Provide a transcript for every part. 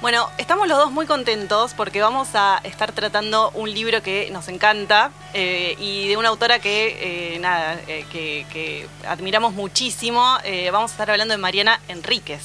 Bueno, estamos los dos muy contentos porque vamos a estar tratando un libro que nos encanta eh, y de una autora que, eh, nada, eh, que, admiramos muchísimo. Vamos a estar hablando de Mariana Enríquez,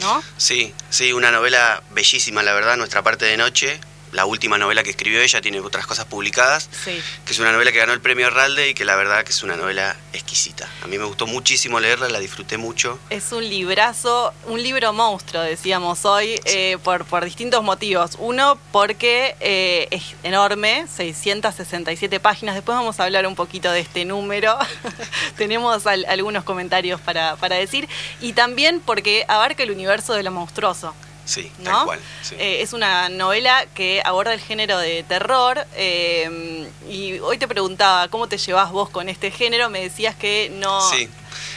¿no? Sí, sí, una novela bellísima, la verdad, Nuestra parte de noche. La última novela que escribió ella tiene otras cosas publicadas, Sí. que es una novela que ganó el premio Herralde y que la verdad que es una novela exquisita. A mí me gustó muchísimo leerla, la disfruté mucho. Es un librazo, un libro monstruo, decíamos hoy, eh, por, por distintos motivos. Uno, porque eh, es enorme, 667 páginas. Después vamos a hablar un poquito de este número. Tenemos al- algunos comentarios para, para decir. Y también porque abarca el universo de lo monstruoso. Sí, ¿no? tal cual. sí. Eh, es una novela que aborda el género de terror. eh, y hoy te preguntaba, ¿cómo te llevas vos con este género? Me decías que no... Sí.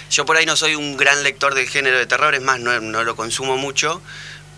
Yo por ahí no soy un gran lector del género de terror, es más, no, no lo consumo mucho,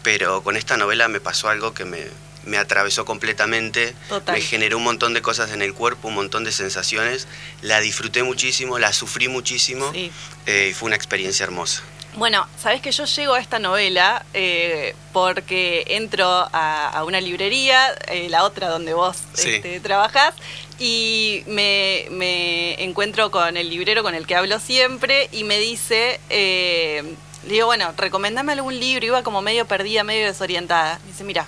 pero con esta novela me pasó algo que me, me atravesó completamente, Total. me generó un montón de cosas en el cuerpo, un montón de sensaciones, la disfruté muchísimo, la sufrí muchísimo Sí. eh, y fue una experiencia hermosa. Bueno, sabes que yo llego a esta novela eh, porque entro a, a una librería, eh, la otra donde vos Sí. este, trabajás, y me, me encuentro con el librero con el que hablo siempre y me dice, eh, le digo, bueno, recomendame algún libro, iba como medio perdida, medio desorientada. Me dice, mira,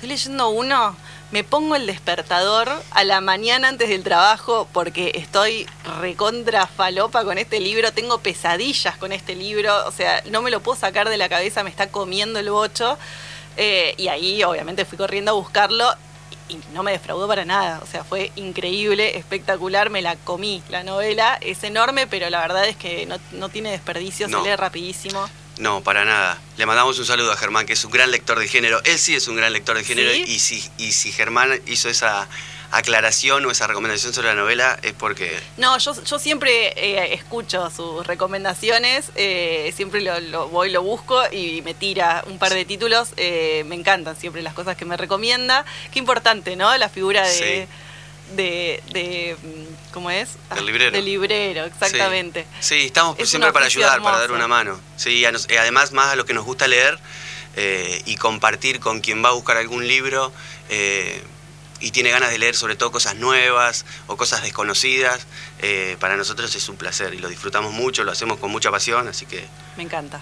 estoy leyendo uno, me pongo el despertador a la mañana antes del trabajo porque estoy recontra falopa con este libro, tengo pesadillas con este libro, o sea, no me lo puedo sacar de la cabeza, me está comiendo el bocho. Eh, y ahí obviamente fui corriendo a buscarlo y no me defraudó para nada, o sea, fue increíble, espectacular, me la comí. La novela es enorme, pero la verdad es que no, no tiene desperdicio, No. se lee rapidísimo. No, para nada. Le mandamos un saludo a Germán, que es un gran lector de género. Él sí es un gran lector de género ¿Sí? y, si, y si Germán hizo esa aclaración o esa recomendación sobre la novela es porque No, yo, yo siempre eh, escucho sus recomendaciones, eh, siempre lo, lo voy, lo busco y me tira un par de títulos. eh, me encantan siempre las cosas que me recomienda. Qué importante, ¿no? La figura de... Sí. De, de, mm, ¿cómo es? Del librero. Del librero, exactamente. Sí, sí, estamos Es siempre para ayudar, para dar una mano. Sí, nos- eh, además más a lo que nos gusta leer eh, y compartir con quien va a buscar algún libro eh, y tiene ganas de leer sobre todo cosas nuevas o cosas desconocidas. eh, para nosotros es un placer y lo disfrutamos mucho, lo hacemos con mucha pasión, así que Me encanta.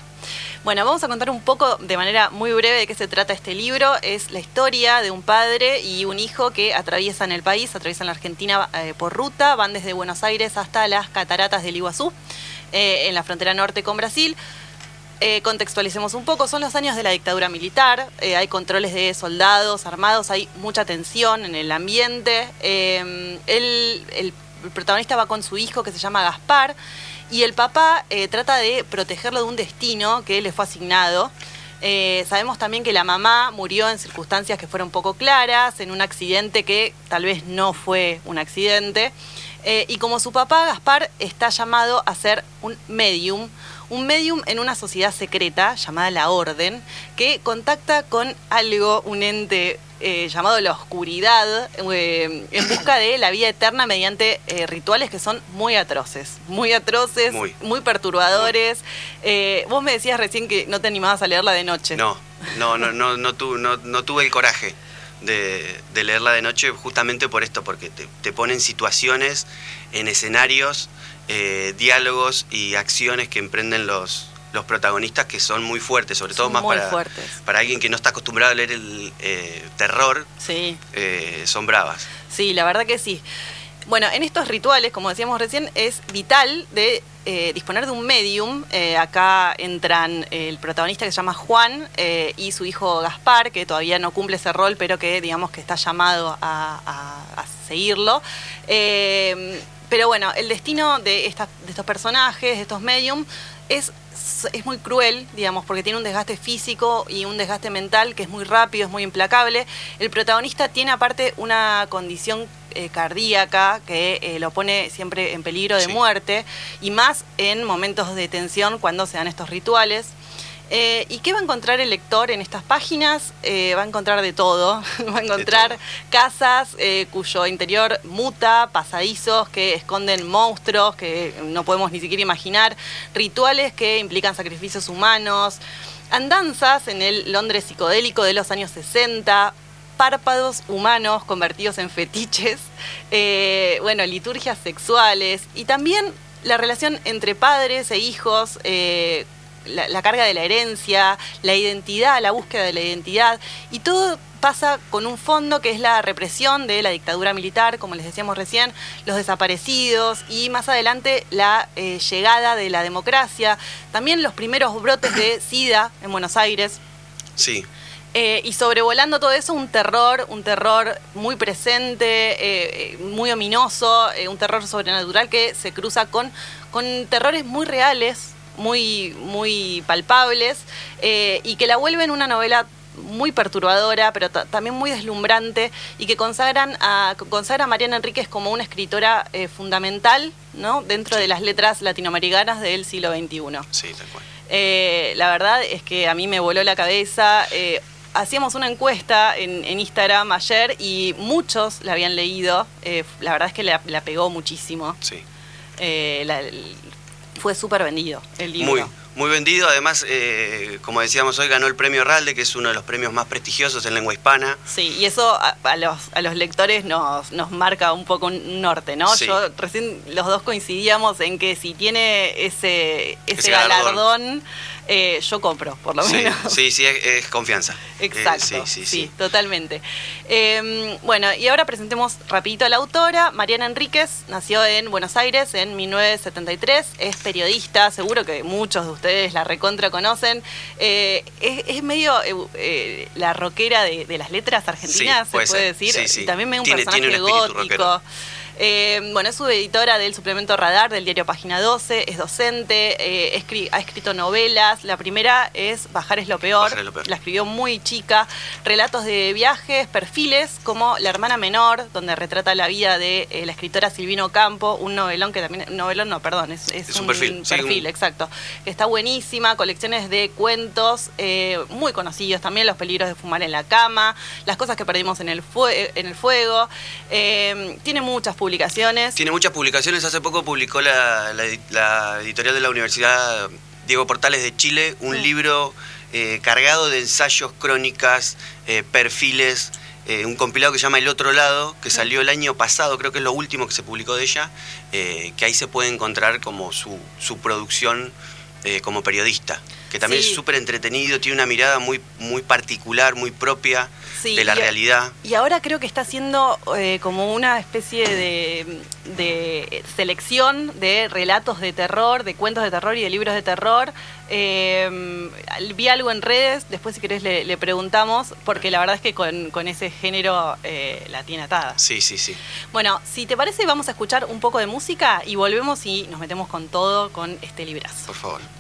Bueno, vamos a contar un poco de manera muy breve de qué se trata este libro. Es la historia de un padre y un hijo que atraviesan el país, atraviesan la Argentina eh, por ruta, van desde Buenos Aires hasta las cataratas del Iguazú, eh, en la frontera norte con Brasil. Eh, contextualicemos un poco, son los años de la dictadura militar, eh, hay controles de soldados armados, hay mucha tensión en el ambiente. Eh, el, protagonista va con su hijo que se llama Gaspar y el papá trata de protegerlo de un destino que le fue asignado. Sabemos también que la mamá murió en circunstancias que fueron poco claras, en un accidente que tal vez no fue un accidente. Y como su papá, Gaspar, está llamado a ser un medium, un medium en una sociedad secreta llamada la Orden, que contacta con algo, un ente eh, llamado la oscuridad, eh, en busca de la vida eterna mediante eh, rituales que son muy atroces, muy atroces, muy, Muy. perturbadores. Vos me decías recién que no te animabas a leerla de noche. no, no, no, no, no, tu- no- no tuve el coraje de, de leerla de noche justamente por esto, porque te, te ponen situaciones en escenarios, eh, diálogos y acciones que emprenden los, los protagonistas que son muy fuertes, sobre todo más para, fuertes. para alguien que no está acostumbrado a leer el eh, terror, Sí. eh, son bravas. Sí, la verdad que sí. Bueno, en estos rituales, como decíamos recién, es vital de eh, disponer de un medium. Eh, acá entran el protagonista que se llama Juan eh, y su hijo Gaspar, que todavía no cumple ese rol, pero que digamos que está llamado a, seguirlo. Eh, pero bueno, el destino de, estas- de estos personajes, de estos medium, es, es muy cruel, digamos, porque tiene un desgaste físico y un desgaste mental que es muy rápido, es muy implacable. El protagonista tiene aparte una condición eh, cardíaca que eh, lo pone siempre en peligro de Sí. muerte y más en momentos de tensión cuando se dan estos rituales. Eh, ¿Y qué va a encontrar el lector en estas páginas? Eh, va a encontrar de todo. va a encontrar casas eh, cuyo interior muta, pasadizos que esconden monstruos que no podemos ni siquiera imaginar, rituales que implican sacrificios humanos. Andanzas en el Londres psicodélico de los años 60, párpados humanos convertidos en fetiches, eh, bueno, liturgias sexuales y también la relación entre padres e hijos, eh, la, carga de la herencia, la identidad, la búsqueda de la identidad, y todo pasa con un fondo que es la represión de la dictadura militar, como les decíamos recién, los desaparecidos y más adelante la eh, llegada de la democracia, también los primeros brotes de SIDA en Buenos Aires. Sí. Eh, y sobrevolando todo eso, un terror, un terror muy presente, eh, muy ominoso, un terror sobrenatural que se cruza con, con terrores muy reales, muy, muy palpables, y que la vuelven una novela muy perturbadora, pero también muy deslumbrante y que consagran a, consagra a Mariana Enríquez como una escritora eh, fundamental ¿no? dentro de las letras latinoamericanas del siglo XXI. Sí, tal cual. Eh, la verdad es que a mí me voló la cabeza. Eh, hacíamos una encuesta en, Instagram ayer y muchos la habían leído. la verdad es que la, pegó muchísimo. Sí. fue súper vendido el libro. Muy muy vendido. Además, eh, como decíamos hoy, ganó el premio Ralde, que es uno de los premios más prestigiosos en lengua hispana. Sí, y eso a, los, a los lectores nos, nos marca un poco un norte, ¿no? Yo recién los dos coincidíamos en que si tiene ese, ese, galardón eh, yo compro, por lo menos. Sí, sí, es, confianza. Eh, Exacto, sí, sí, totalmente. Em, bueno, y ahora presentemos rapidito a la autora. Mariana Enríquez nació en Buenos Aires en 1973, es periodista, seguro que muchos de ustedes la recontra conocen. Eh, es, medio la rockera de, las letras argentinas, se puede decir. y también me un personaje gótico. Eh, bueno, es subeditora del suplemento Radar del diario Página 12, es docente, eh, ha escrito novelas. La primera es Bajar es lo peor, la escribió muy chica. Relatos de viajes, perfiles, como La hermana menor, donde retrata la vida de eh, la escritora Silvino Campo, un novelón que también, novelón no, perdón, es, un, perfil, exacto. Está buenísima, colecciones de cuentos muy conocidos también, Los peligros de fumar en la cama, Las cosas que perdimos en el, en el fuego. tiene muchas publicaciones publicaciones. Tiene muchas publicaciones. Hace poco publicó la, editorial de la Universidad Diego Portales de Chile un libro eh, cargado de ensayos, crónicas, eh, perfiles, eh, un compilado que se llama El Otro Lado, que salió el año pasado, creo que es lo último que se publicó de ella, que ahí se puede encontrar como su, su producción como periodista que también es súper entretenido, tiene una mirada muy, muy particular, muy propia de la realidad. Y ahora creo que está haciendo eh, como una especie de, selección de relatos de terror, de cuentos de terror y de libros de terror. Eh, vi algo en redes, después si querés le, preguntamos, porque la verdad es que con, ese género eh, la tiene atada. Sí, sí, sí. Bueno, si te parece vamos a escuchar un poco de música y volvemos y nos metemos con todo con este librazo. Por favor.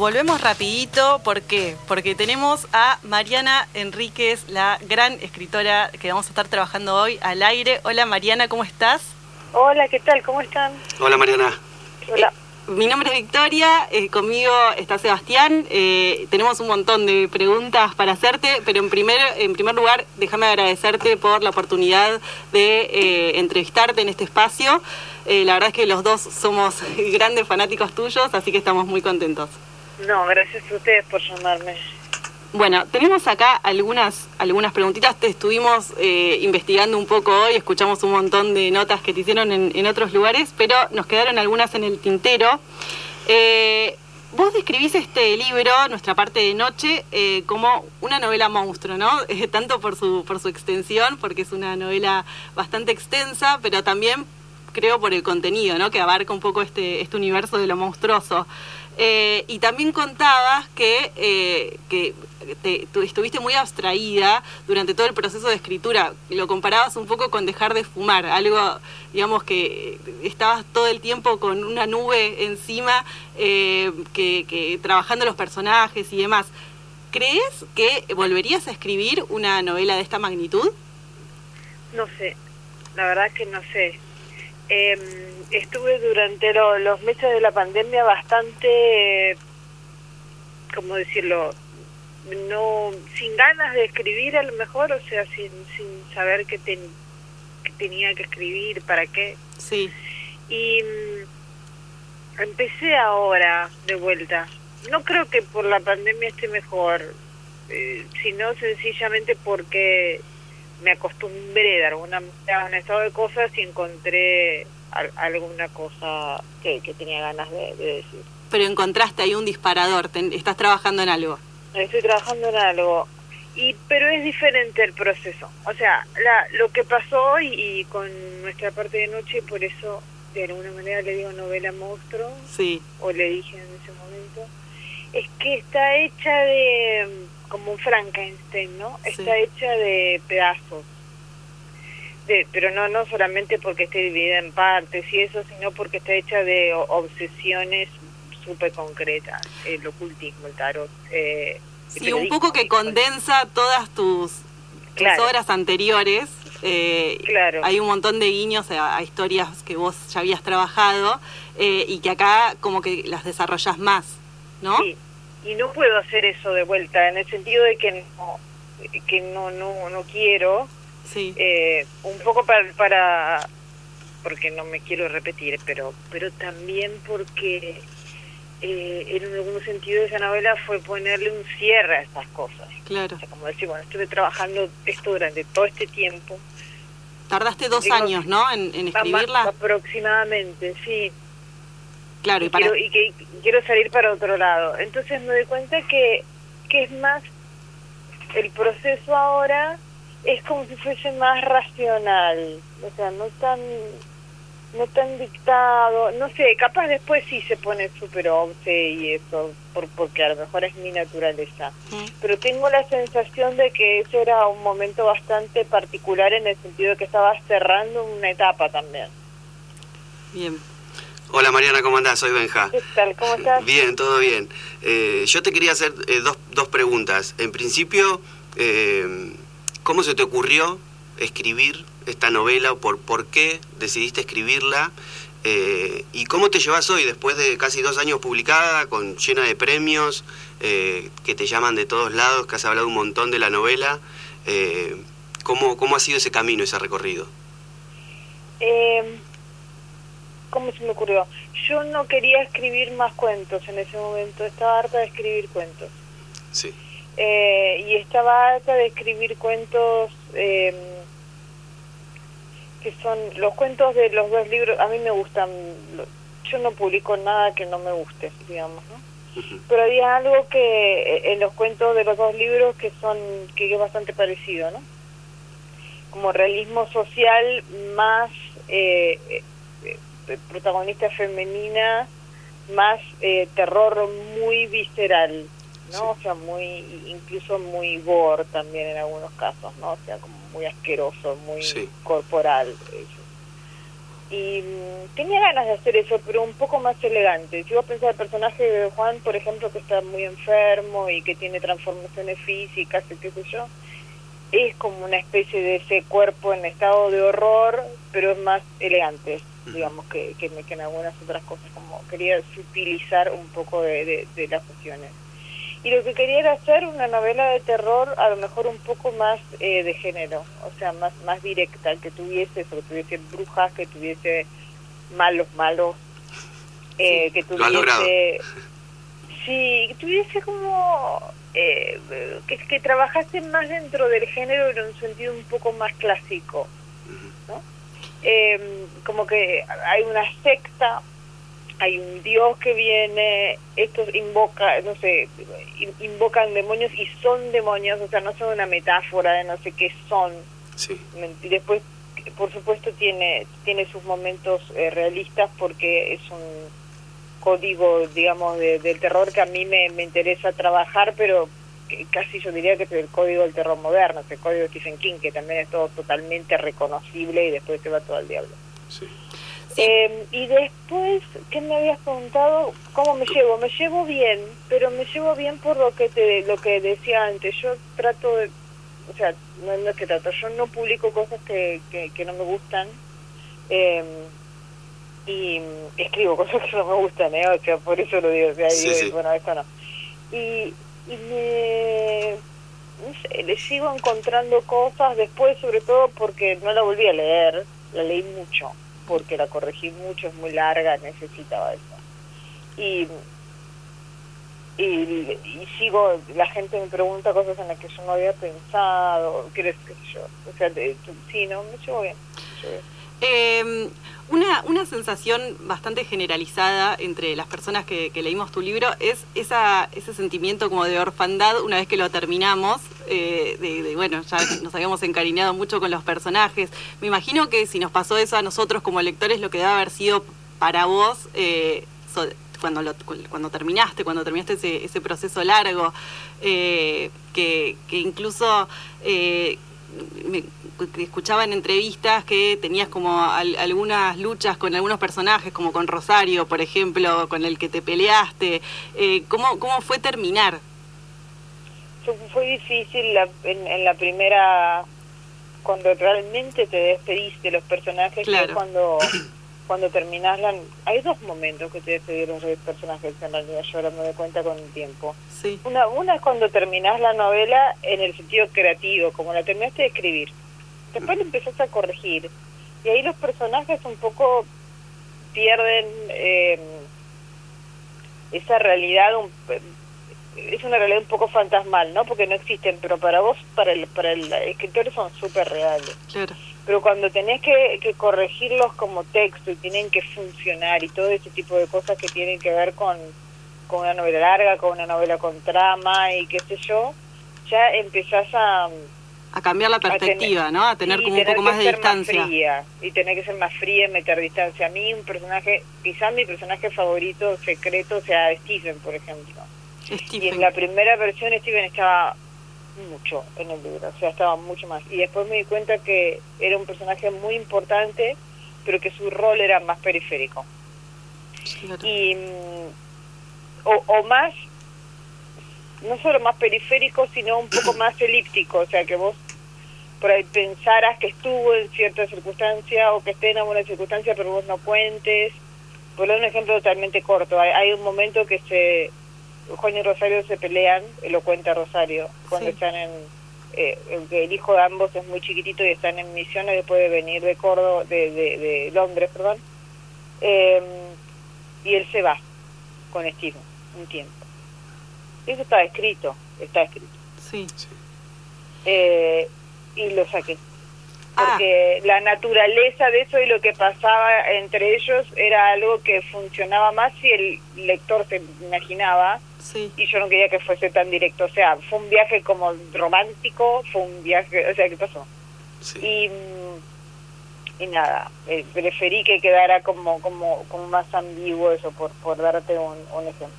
Volvemos rapidito, ¿por qué? Porque tenemos a Mariana Enríquez, la gran escritora que vamos a estar trabajando hoy al aire. Hola Mariana, ¿cómo estás? Hola, ¿qué tal? ¿Cómo están? Hola Mariana. Hola. Eh, mi nombre es Victoria, eh, conmigo está Sebastián. Eh, tenemos un montón de preguntas para hacerte, pero en primer, en primer lugar, déjame agradecerte por la oportunidad de entrevistarte en este espacio. la verdad es que los dos somos grandes fanáticos tuyos, así que estamos muy contentos. No, gracias a ustedes por llamarme. Bueno, tenemos acá algunas, algunas preguntitas. Te estuvimos eh, investigando un poco hoy, escuchamos un montón de notas que te hicieron en, otros lugares, pero nos quedaron algunas en el tintero. Eh, vos describís este libro, Nuestra parte de noche, eh, como una novela monstruo, ¿no? tanto por su, por su extensión, porque es una novela bastante extensa, pero también creo por el contenido, ¿no? Que abarca un poco este, este universo de lo monstruoso. Y también contabas que, que te, estuviste muy abstraída durante todo el proceso de escritura. Lo comparabas un poco con dejar de fumar, algo, digamos, que estabas todo el tiempo con una nube encima, eh, que, trabajando los personajes y demás. ¿Crees que volverías a escribir una novela de esta magnitud? No sé, la verdad que no sé. Em, estuve durante los meses de la pandemia bastante, ¿cómo decirlo? no sin ganas de escribir a lo mejor, o sea, sin, sin saber qué, tenía que escribir, para qué. Sí. Y mm, empecé ahora de vuelta. No creo que por la pandemia esté mejor, eh, sino sencillamente porque me acostumbré de alguna manera a un estado de cosas y encontré alguna cosa que, tenía ganas de, decir. Pero encontraste ahí un disparador, estás trabajando en algo. Estoy trabajando en algo. Y pero es diferente el proceso. O sea la, lo que pasó y, con nuestra parte de noche por eso de alguna manera le digo novela monstruo sí. o le dije en ese momento es que está hecha de como un Frankenstein no está hecha de pedazos de, pero no no solamente porque esté dividida en partes y eso sino porque está hecha de obsesiones súper concreta, el ocultismo, el tarot. Eh, sí, un poco que condensa todas tus, obras anteriores. Eh, claro. Hay un montón de guiños a, historias que vos ya habías trabajado eh, y que acá como que las desarrollas más, ¿no? Sí, y no puedo hacer eso de vuelta, en el sentido de que no, que no, no, no quiero. Sí. Eh, un poco para, para, porque no me quiero repetir, pero, pero también porque eh, en algún sentido esa novela fue ponerle un cierre a estas cosas. Claro. como decir, bueno, estuve trabajando esto durante todo este tiempo. Tardaste dos años, ¿no? En, escribirla. Aproximadamente, sí. Claro, y, quiero, y que quiero salir para otro lado. Entonces me doy cuenta que, que es más, el proceso ahora es como si fuese más racional, o sea, no tan no tan dictado, no sé, capaz después sí se pone súper obse y eso, por, porque a lo mejor es mi naturaleza. Pero tengo la sensación de que ese era un momento bastante particular en el sentido de que estaba cerrando una etapa también. Bien. Hola Mariana, ¿cómo andás? Soy Benja. ¿Qué tal? ¿Cómo estás? Bien, todo bien. Eh, yo te quería hacer eh, dos, dos preguntas. En principio, eh, ¿cómo se te ocurrió escribir esta novela, por, por qué decidiste escribirla eh, y cómo te llevas hoy después de casi dos años publicada, con llena de premios, eh, que te llaman de todos lados, que has hablado un montón de la novela. Eh, ¿cómo, ¿Cómo ha sido ese camino, ese recorrido? ¿Cómo se me ocurrió? Yo no quería escribir más cuentos en ese momento, estaba harta de escribir cuentos. Sí. y estaba harta de escribir cuentos que son los cuentos de los dos libros, a mí me gustan, yo no publico nada que no me guste, digamos, ¿no? Pero había algo que eh, en los cuentos de los dos libros que son que es bastante parecido, ¿no? Como realismo social más eh, eh, protagonista femenina, más terror muy visceral, ¿no? O sea, muy, incluso muy gore también en algunos casos, ¿no? O sea, como muy asqueroso, muy corporal. y mm, tenía ganas de hacer eso, pero un poco más elegante. Si vos pensás el personaje de Juan, por ejemplo, que está muy enfermo y que tiene transformaciones físicas y qué sé yo, es como una especie de ese cuerpo en estado de horror, pero es más elegante, digamos, que, que, en algunas otras cosas, como quería sutilizar un poco de, de, las cuestiones. Y lo que quería era hacer una novela de terror a lo mejor un poco más eh, de género, o sea, más, más directa, que tuviese, que tuviese brujas, que tuviese malos, malos, eh, que tuviese... Sí, que tuviese como eh, que, que trabajase más dentro del género en un sentido un poco más clásico, ¿no? Em, como que hay una secta, hay un dios que viene, estos invoca, no sé, invocan demonios y son demonios, o sea, no son una metáfora de no sé qué son. Sí. Y después, por supuesto, tiene, tiene sus momentos eh, realistas porque es un código, digamos, del terror que a mí me, me interesa trabajar, pero casi yo diría que es el código del terror moderno, es el código de Stephen King, que también es todo totalmente reconocible y después se va todo al diablo. Sí. Eh, y después, ¿qué me habías preguntado? ¿Cómo me llevo? Me llevo bien, pero me llevo bien por lo que te, lo que decía antes. Yo trato de, o sea, no, es que trato, yo no publico cosas que, que, no me gustan. Eh, y escribo cosas que no me gustan, ¿eh? O sea, por eso lo digo, o sea, bueno, esto no. Y, y me, no sé, le sigo encontrando cosas después, sobre todo porque no la volví a leer, la leí mucho, porque la corregí mucho, es muy larga, necesitaba eso. Y, y, sigo, la gente me pregunta cosas en las que yo no había pensado, qué sé yo, o sea, sí, no, me llevo bien. Me llevo bien. Eh, una, una sensación bastante generalizada entre las personas que, leímos tu libro es ese sentimiento como de orfandad una vez que lo terminamos, eh, de, bueno, ya nos habíamos encariñado mucho con los personajes. Me imagino que si nos pasó eso a nosotros como lectores, lo que debe haber sido para vos eh, cuando, cuando terminaste, cuando terminaste ese, proceso largo, eh, que, incluso me, escuchaba en entrevistas que tenías como algunas luchas con algunos personajes, como con Rosario, por ejemplo, con el que te peleaste. Eh, ¿cómo, ¿Cómo fue terminar? Fue difícil en, la primera, cuando realmente te despediste de los personajes, claro. cuando cuando terminas la... Hay dos momentos que te despedieron los personajes, en realidad yo ahora me doy cuenta con el tiempo. Sí. Una, una es cuando terminas la novela en el sentido creativo, como la terminaste de escribir. Después la empezás a corregir. Y ahí los personajes un poco pierden eh, esa realidad, es una realidad un poco fantasmal, ¿no? Porque no existen, pero para vos, para el, para el escritor son súper reales. Claro pero cuando tenés que, corregirlos como texto y tienen que funcionar y todo ese tipo de cosas que tienen que ver con, con una novela larga, con una novela con trama y qué sé yo, ya empezás a... A cambiar la perspectiva, ¿no? A tener como un poco más de distancia. y tener que ser más fría y meter distancia. A mí un personaje, quizás mi personaje favorito secreto sea Stephen, por ejemplo. Y en la primera versión Stephen estaba mucho en el libro, o sea, estaba mucho más. Y después me di cuenta que era un personaje muy importante, pero que su rol era más periférico. Y, mm, o, o más, no solo más periférico, sino un poco más elíptico, o sea, que vos por ahí pensaras que estuvo en cierta circunstancia o que esté en alguna circunstancia, pero vos no cuentes. Por dar un ejemplo totalmente corto, hay un momento que se Juan y Rosario se pelean, lo cuenta Rosario, cuando están en... Eh, el, hijo de ambos es muy chiquitito y están en misiones después de venir de Córdoba, de, de, Londres, perdón. Em, y él se va con Steve un tiempo. Eso está escrito, está escrito. Sí. Eh, y lo saqué. Ah. Porque la naturaleza de eso y lo que pasaba entre ellos era algo que funcionaba más si el lector se imaginaba y yo no quería que fuese tan directo. O sea, fue un viaje como romántico, fue un viaje, o sea, ¿qué pasó? Y, y nada, eh, preferí que quedara como, como, como más ambiguo eso, por, por darte un, un ejemplo.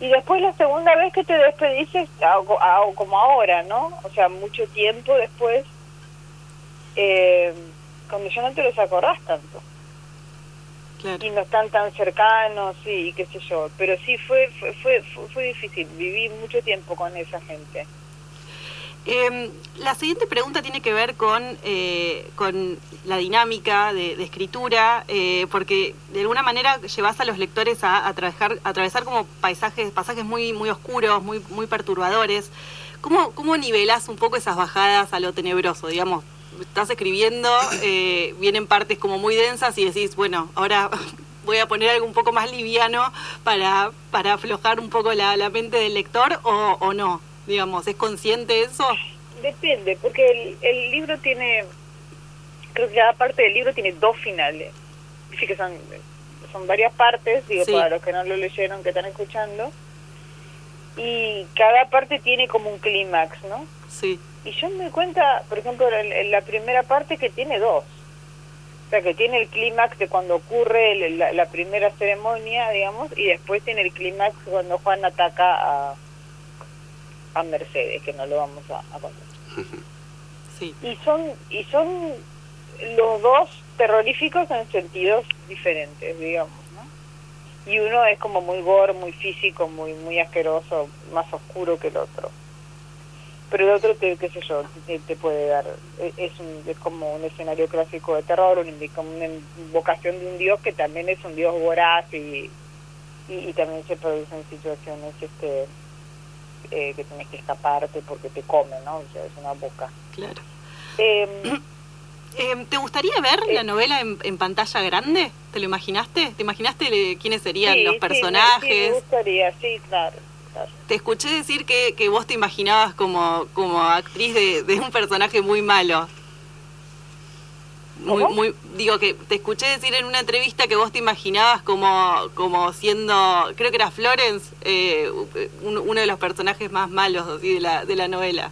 Y después la segunda vez que te despediste, como ahora, ¿no? O sea, mucho tiempo después, eh, cuando ya no te los acordás tanto. Y no están tan cercanos y qué sé yo. Pero sí fue, fue, fue, fue difícil, viví mucho tiempo con esa gente. Eh, la siguiente pregunta tiene que ver con, eh, con la dinámica de, escritura, eh, porque de alguna manera llevas a los lectores a, a, atravesar como paisajes, pasajes muy, muy oscuros, muy, muy perturbadores. ¿Cómo, ¿Cómo nivelas un poco esas bajadas a lo tenebroso? Digamos, estás escribiendo, eh, vienen partes como muy densas y decís, bueno, ahora voy a poner algo un poco más liviano para, para aflojar un poco la, la mente del lector o, o no digamos, ¿es consciente eso? Depende, porque el, libro tiene, creo que cada parte del libro tiene dos finales. Sí que son, son varias partes, digo, para los que no lo leyeron, que están escuchando. Y cada parte tiene como un clímax, ¿no? Sí. Y yo me doy cuenta, por ejemplo, en, la primera parte que tiene dos. O sea, que tiene el clímax de cuando ocurre la, la, primera ceremonia, digamos, y después tiene el clímax cuando Juan ataca a, a Mercedes, que no lo vamos a, contar. Sí. Y son y son los dos terroríficos en sentidos diferentes, digamos, ¿no? Y uno es como muy gore, muy físico, muy muy asqueroso, más oscuro que el otro. Pero el otro, te, qué sé yo, te, puede dar, e, es, un, es como un escenario clásico de terror, un, como una invocación de un dios que también es un dios voraz y, y, y también se producen situaciones este eh, que tienes que escaparte porque te come, ¿no? O sea, es una boca. Claro. Em, em, ¿Te gustaría ver la eh, novela en, pantalla grande? ¿Te lo imaginaste? ¿Te imaginaste quiénes serían los personajes? Sí, me, gustaría, sí, claro. Te escuché decir que, que vos te imaginabas como, como actriz de, de un personaje muy malo muy, muy, digo que te escuché decir en una entrevista que vos te imaginabas como, como siendo, creo que era Florence, eh, uno de los personajes más malos de, la, de la novela.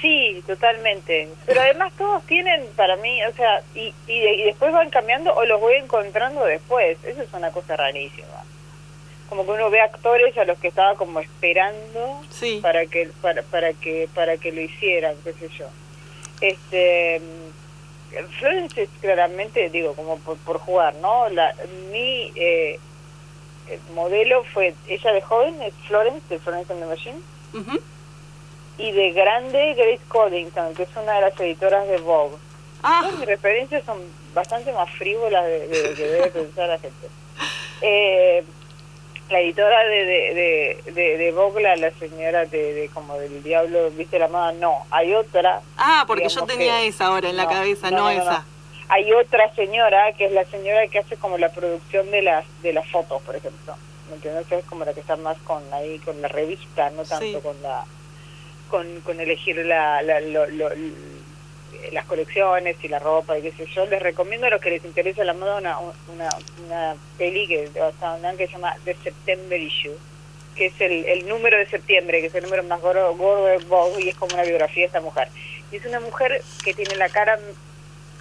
Sí, totalmente. Pero además todos tienen, para mí, o sea, y, y, después van cambiando o los voy encontrando después. Eso es una cosa rarísima. Como que uno ve actores a los que estaba como esperando para que para, para que para que lo hicieran, qué sé yo. Este Florence es claramente, digo, como por, jugar, ¿no? La, mi eh, modelo fue, ella de joven es Florence, de Florence and the Machine, y de grande Grace Coddington, que es una de las editoras de Vogue. Ah. mis referencias son bastante más frívolas de, de, que debe pensar la gente. Eh, la editora de, de, de, de Bogla, la señora de, como del diablo, viste la moda, no, hay otra. Ah, porque yo tenía esa ahora en la cabeza, no, esa. Hay otra señora que es la señora que hace como la producción de las de las fotos, por ejemplo. ¿Me entiendes? Es como la que está más con ahí con la revista, no tanto con la con, con elegir la, la lo, las colecciones y la ropa y qué sé yo, les recomiendo a los que les interesa la moda una, una, una peli que, que se llama The September Issue, que es el, el número de septiembre, que es el número más gordo, gordo de Vogue y es como una biografía de esta mujer. Y es una mujer que tiene la cara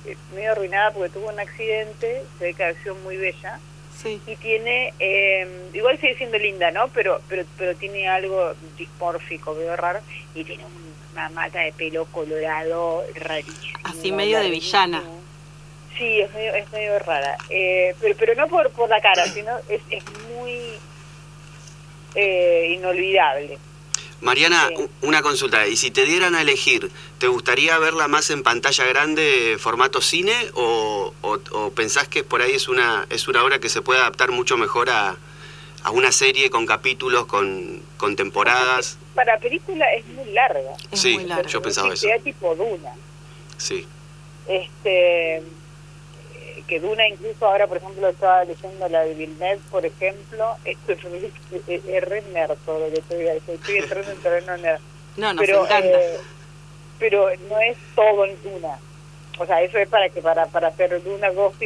eh, medio arruinada porque tuvo un accidente, se ve que ha sido muy bella. Sí. Y tiene, eh, igual sigue siendo linda, ¿no? Pero, pero, pero tiene algo dismórfico, veo raro, y tiene un una mata de pelo colorado rarísimo. Así medio de villana. Sí, es medio, es medio rara. Eh, pero, pero no por, por la cara, sino es, es muy eh, inolvidable. Mariana, una consulta. ¿Y si te dieran a elegir, ¿te gustaría verla más en pantalla grande, formato cine, o, o, pensás que por ahí es una, es una obra que se puede adaptar mucho mejor a, a una serie con capítulos, con, con temporadas? para película es muy larga. sí, yo pensaba eso. Sea tipo Duna. Sí. Este, eh, que Duna incluso ahora, por ejemplo, estaba leyendo la de Villeneuve, por ejemplo, esto es, es, re nerd todo lo que estoy, estoy entrando en terreno nerd. No, no, pero, eh, pero no es todo en Duna. O sea, eso es para que para, para hacer Duna Ghost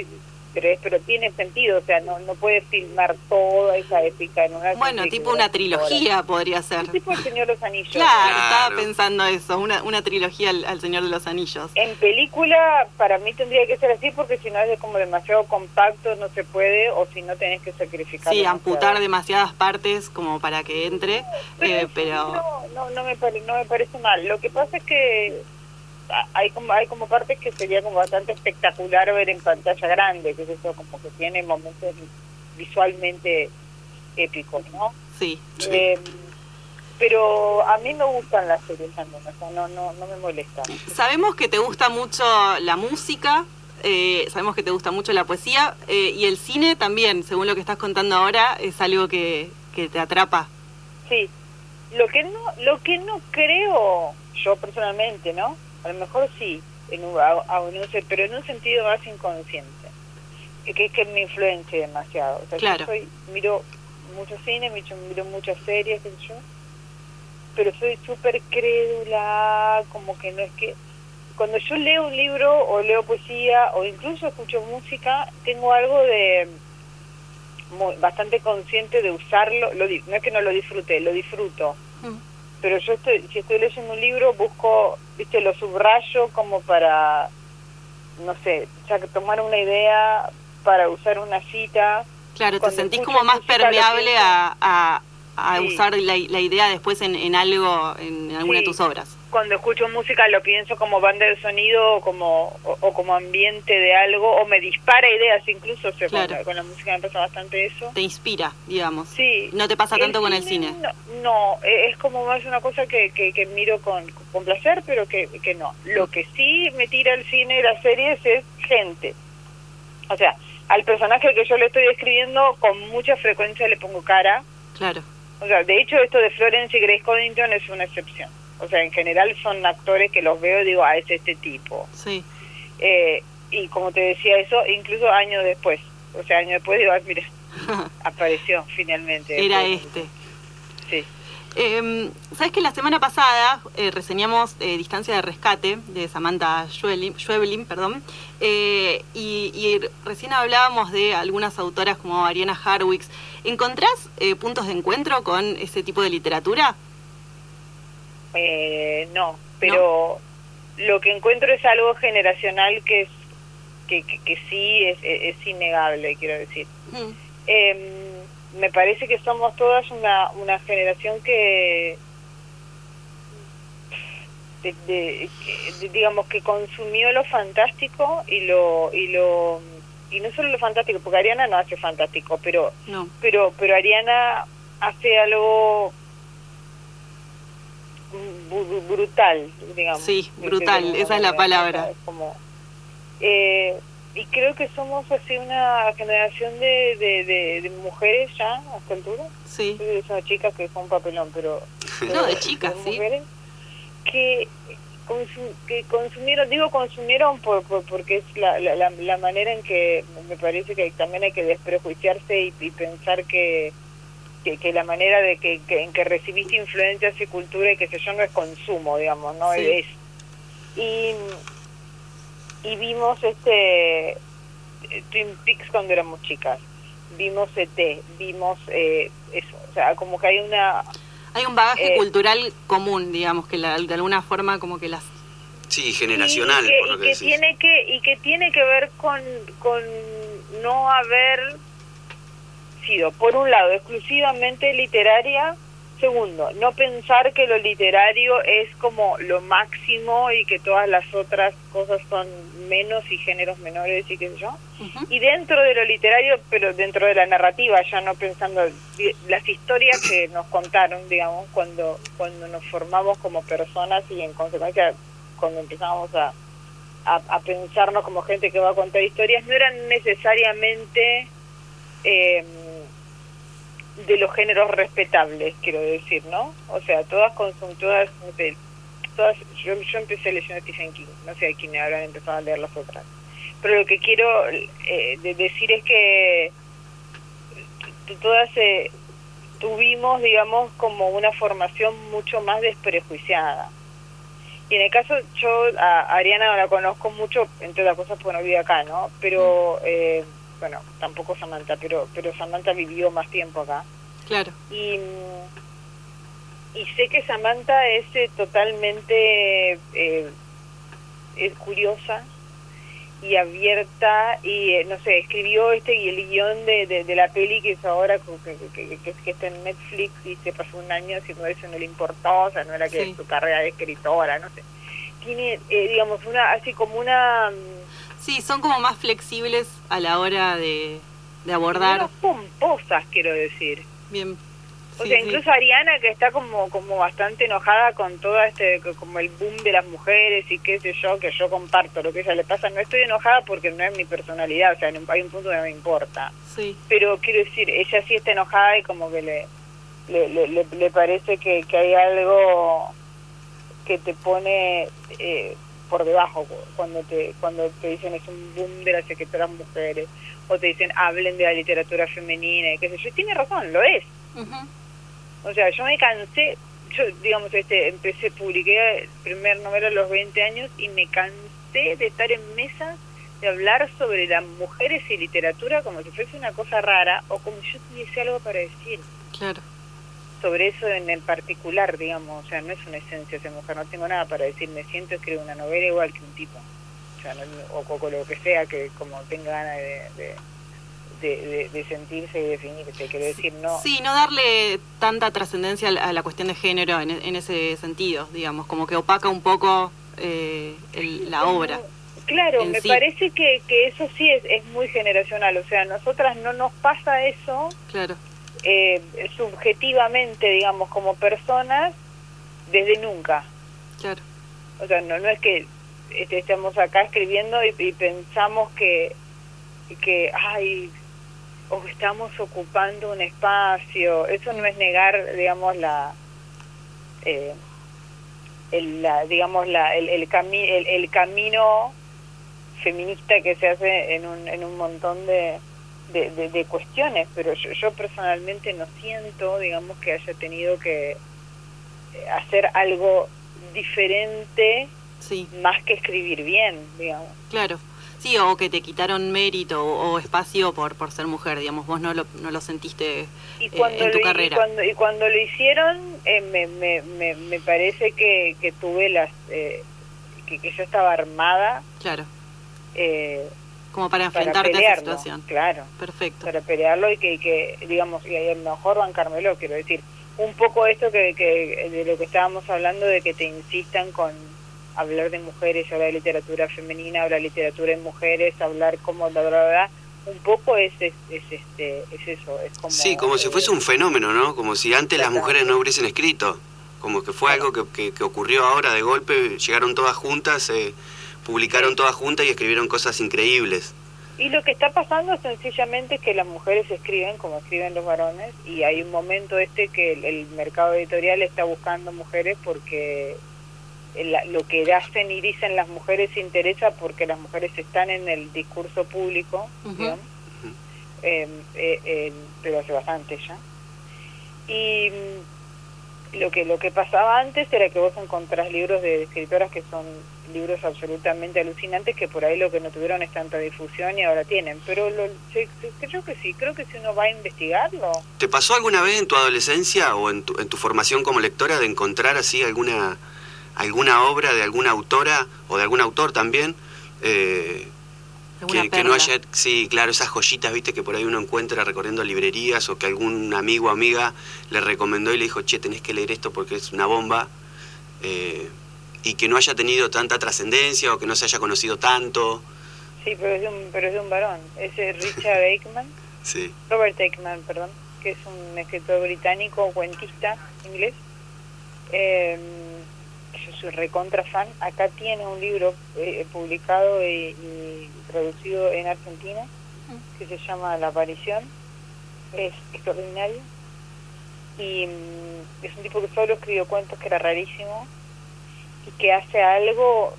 pero, pero tiene sentido, o sea, no, no puedes filmar toda esa épica en una... Bueno, tipo una trilogía podría ser. Tipo El Señor de los Anillos. Claro, estaba pensando eso, una, una trilogía al, Señor de los Anillos. En película, para mí tendría que ser así, porque si no es como demasiado compacto, no se puede, o si no tenés que sacrificar. Sí, amputar demasiadas partes como para que entre, pero... Eh, no, no, me no me parece mal. Lo que pasa es que hay como hay como partes que sería como bastante espectacular ver en pantalla grande, que es eso como que tiene momentos visualmente épicos, ¿no? Sí. Eh, pero a mí me gustan las series también, o sea, no, no, no me molesta. Sabemos que te gusta mucho la música, eh, sabemos que te gusta mucho la poesía eh, y el cine también, según lo que estás contando ahora, es algo que, que te atrapa. Sí, lo que no, lo que no creo yo personalmente, ¿no? A lo mejor sí, en un, pero en un sentido más inconsciente, que es que me influencie demasiado. O sea, claro. yo soy, miro mucho cine, miro, muchas series, qué sé yo, pero soy súper crédula, como que no es que... Cuando yo leo un libro o leo poesía o incluso escucho música, tengo algo de bastante consciente de usarlo, lo, no es que no lo disfrute, lo disfruto. Pero yo estoy, si estoy leyendo un libro, busco, viste, lo subrayo como para, no sé, ya que tomar una idea para usar una cita. Claro, te sentís como más permeable a, a, usar la, la, idea después en, en algo, en alguna de tus obras cuando escucho música lo pienso como banda de sonido o como, o, como ambiente de algo, o me dispara ideas incluso, con, la música me pasa bastante eso. Te inspira, digamos. Sí. No te pasa tanto con el cine. No, e, es como más una cosa que, que, miro con, con placer, pero que, que no. Lo que sí me tira el cine y las series es gente. O sea, al personaje que yo le estoy describiendo con mucha frecuencia le pongo cara. Claro. O sea, de hecho esto de Florence y Grace Coddington es una excepción. O sea, en general son actores que los veo y digo, ah, es este tipo. Sí. Eh, y como te decía eso, incluso años después. O sea, años después digo, ah, mira, apareció finalmente. Era este. Sí. Eh, Sabes que la semana pasada eh, reseñamos eh, Distancia de Rescate de Samantha Schweblin, perdón, eh, y, y, recién hablábamos de algunas autoras como Ariana Harwicks. ¿Encontrás puntos de encuentro con ese tipo de literatura? Eh, no, pero lo que encuentro es algo generacional que es que, que, sí es, es, innegable, quiero decir. Mm. Me parece que somos todas una, una generación que, digamos que consumió lo fantástico y lo y lo y no solo lo fantástico porque Ariana no hace fantástico pero pero pero Ariana hace algo brutal, digamos. Sí, brutal, esa es la palabra. Como, eh, y creo que somos así una generación de, de, mujeres ya a esta altura. Sí. Es una chica que un papelón, pero... no, de chicas, sí. Mujeres que, que consumieron, digo consumieron por, porque es la, la, la, manera en que me parece que también hay que desprejuiciarse y, y pensar que que, la manera de que, en que recibiste influencias y cultura y que sé yo no es consumo, digamos, no es y, y vimos este Twin Peaks cuando éramos chicas, vimos ET, vimos eh, eso, o sea, como que hay una hay un bagaje eh, cultural común, digamos, que la, de alguna forma como que las sí generacional, y que, tiene que y que tiene que ver con con no haber sido, por un lado, exclusivamente literaria, segundo, no pensar que lo literario es como lo máximo y que todas las otras cosas son menos y géneros menores y qué sé yo. Y dentro de lo literario, pero dentro de la narrativa, ya no pensando las historias que nos contaron, digamos, cuando, cuando nos formamos como personas y en consecuencia cuando empezamos a, a, a pensarnos como gente que va a contar historias, no eran necesariamente... Eh, de los géneros respetables, quiero decir, ¿no? O sea, todas todas, todas yo, yo empecé leyendo Stephen King, no sé a quién habrán empezado a leer las otras. Pero lo que quiero eh, decir es que todas eh, tuvimos, digamos, como una formación mucho más desprejuiciada. Y en el caso, yo a Ariana no la conozco mucho, entre otras cosas, porque no vive acá, ¿no? Pero... Mm. Eh, bueno, tampoco Samantha, pero pero Samantha vivió más tiempo acá. Claro. Y, y sé que Samantha es eh, totalmente eh, es curiosa y abierta y eh, no sé escribió este el guion de, de, la peli que es ahora que, que, que, que, está en Netflix y se pasó un año haciendo eso no le importó o sea no era que su carrera de escritora no sé tiene, eh, digamos, una así como una... Sí, son como más flexibles a la hora de, de abordar. Menos pomposas, quiero decir. Bien. O sea, incluso Ariana que está como como bastante enojada con todo este como el boom de las mujeres y qué sé yo, que yo comparto lo que a ella le pasa, no estoy enojada porque no es mi personalidad, o sea, hay un punto que no me importa. Sí. Pero quiero decir, ella sí está enojada y como que le le, le, le parece que, que hay algo que te pone eh, por debajo cuando te cuando te dicen es un boom de las escritoras mujeres o te dicen hablen de la literatura femenina y qué sé yo tiene razón lo es. O sea yo me cansé yo digamos este empecé publiqué el primer novela a los 20 años y me cansé de estar en mesas de hablar sobre las mujeres y literatura como si fuese una cosa rara o como si yo tuviese algo para decir. Claro sobre eso en el particular, digamos, o sea, no es una esencia esa mujer, no tengo nada para decir, me siento escribo una novela igual que un tipo, o sea, o, con lo que sea que como tenga ganas de, de, de, sentirse y definirse, quiero decir, no... Sí, no darle tanta trascendencia a la cuestión de género en, en, ese sentido, digamos, como que opaca un poco eh, la obra. Claro, me parece que, que eso sí es, es muy generacional, o sea, a nosotras no nos pasa eso. Claro eh, subjetivamente, digamos, como personas, desde nunca. Claro. O sea, no, no es que este, estemos acá escribiendo y, pensamos que, que, ay, o estamos ocupando un espacio. Eso no es negar, digamos, la... Eh, el, la, digamos la, el, el, el, el camino feminista que se hace en un, en un montón de, de, de, cuestiones, pero yo, yo, personalmente no siento, digamos, que haya tenido que eh, hacer algo diferente sí. más que escribir bien, digamos. Claro. Sí, o que te quitaron mérito o, espacio por, por ser mujer, digamos, vos no lo, no lo sentiste y cuando eh, en tu lo, carrera. Y cuando, y cuando lo hicieron, eh, me, me, me, me, parece que, que tuve las... Eh, que, que yo estaba armada. Claro. Eh, como para enfrentarte a esa situación. Claro. Perfecto. Para pelearlo y que, que digamos, y a lo mejor bancármelo, quiero decir. Un poco esto que, que de lo que estábamos hablando, de que te insistan con hablar de mujeres, hablar de literatura femenina, hablar de literatura en mujeres, hablar como la verdad un poco es, es, este es eso es como sí como si fuese un fenómeno no como si antes las mujeres no hubiesen escrito como que fue algo que, que, ocurrió ahora de golpe llegaron todas juntas eh, publicaron todas juntas y escribieron cosas increíbles. Y lo que está pasando sencillamente es que las mujeres escriben como escriben los varones y hay un momento este que el, mercado editorial está buscando mujeres porque lo que hacen y dicen las mujeres interesa porque las mujeres están en el discurso público, em, eh, pero hace bastante ya. Y lo que lo que pasaba antes era que vos encontrás libros de escritoras que son libros absolutamente alucinantes que por ahí lo que no tuvieron es tanta difusión y ahora tienen. Pero lo, creo que sí creo que si uno va a investigarlo. ¿te pasó alguna vez en tu adolescencia o en tu, en tu formación como lectora de encontrar así alguna alguna obra de alguna autora o de algún autor también eh, que, que, no haya, sí, claro, esas joyitas, viste, que por ahí uno encuentra recorriendo librerías o que algún amigo o amiga le recomendó y le dijo, che, tenés que leer esto porque es una bomba, eh, y que no haya tenido tanta trascendencia o que no se haya conocido tanto. Sí, pero es de un, pero es de un varón, es Richard Aikman, sí. Robert Aikman, perdón, que es un escritor británico, cuentista inglés. Eh, yo soy recontra fan. Acá tiene un libro eh, publicado y, traducido en Argentina mm. que se llama La aparición. Es extraordinario. Y mm, es un tipo que solo escribió cuentos que era rarísimo y que hace algo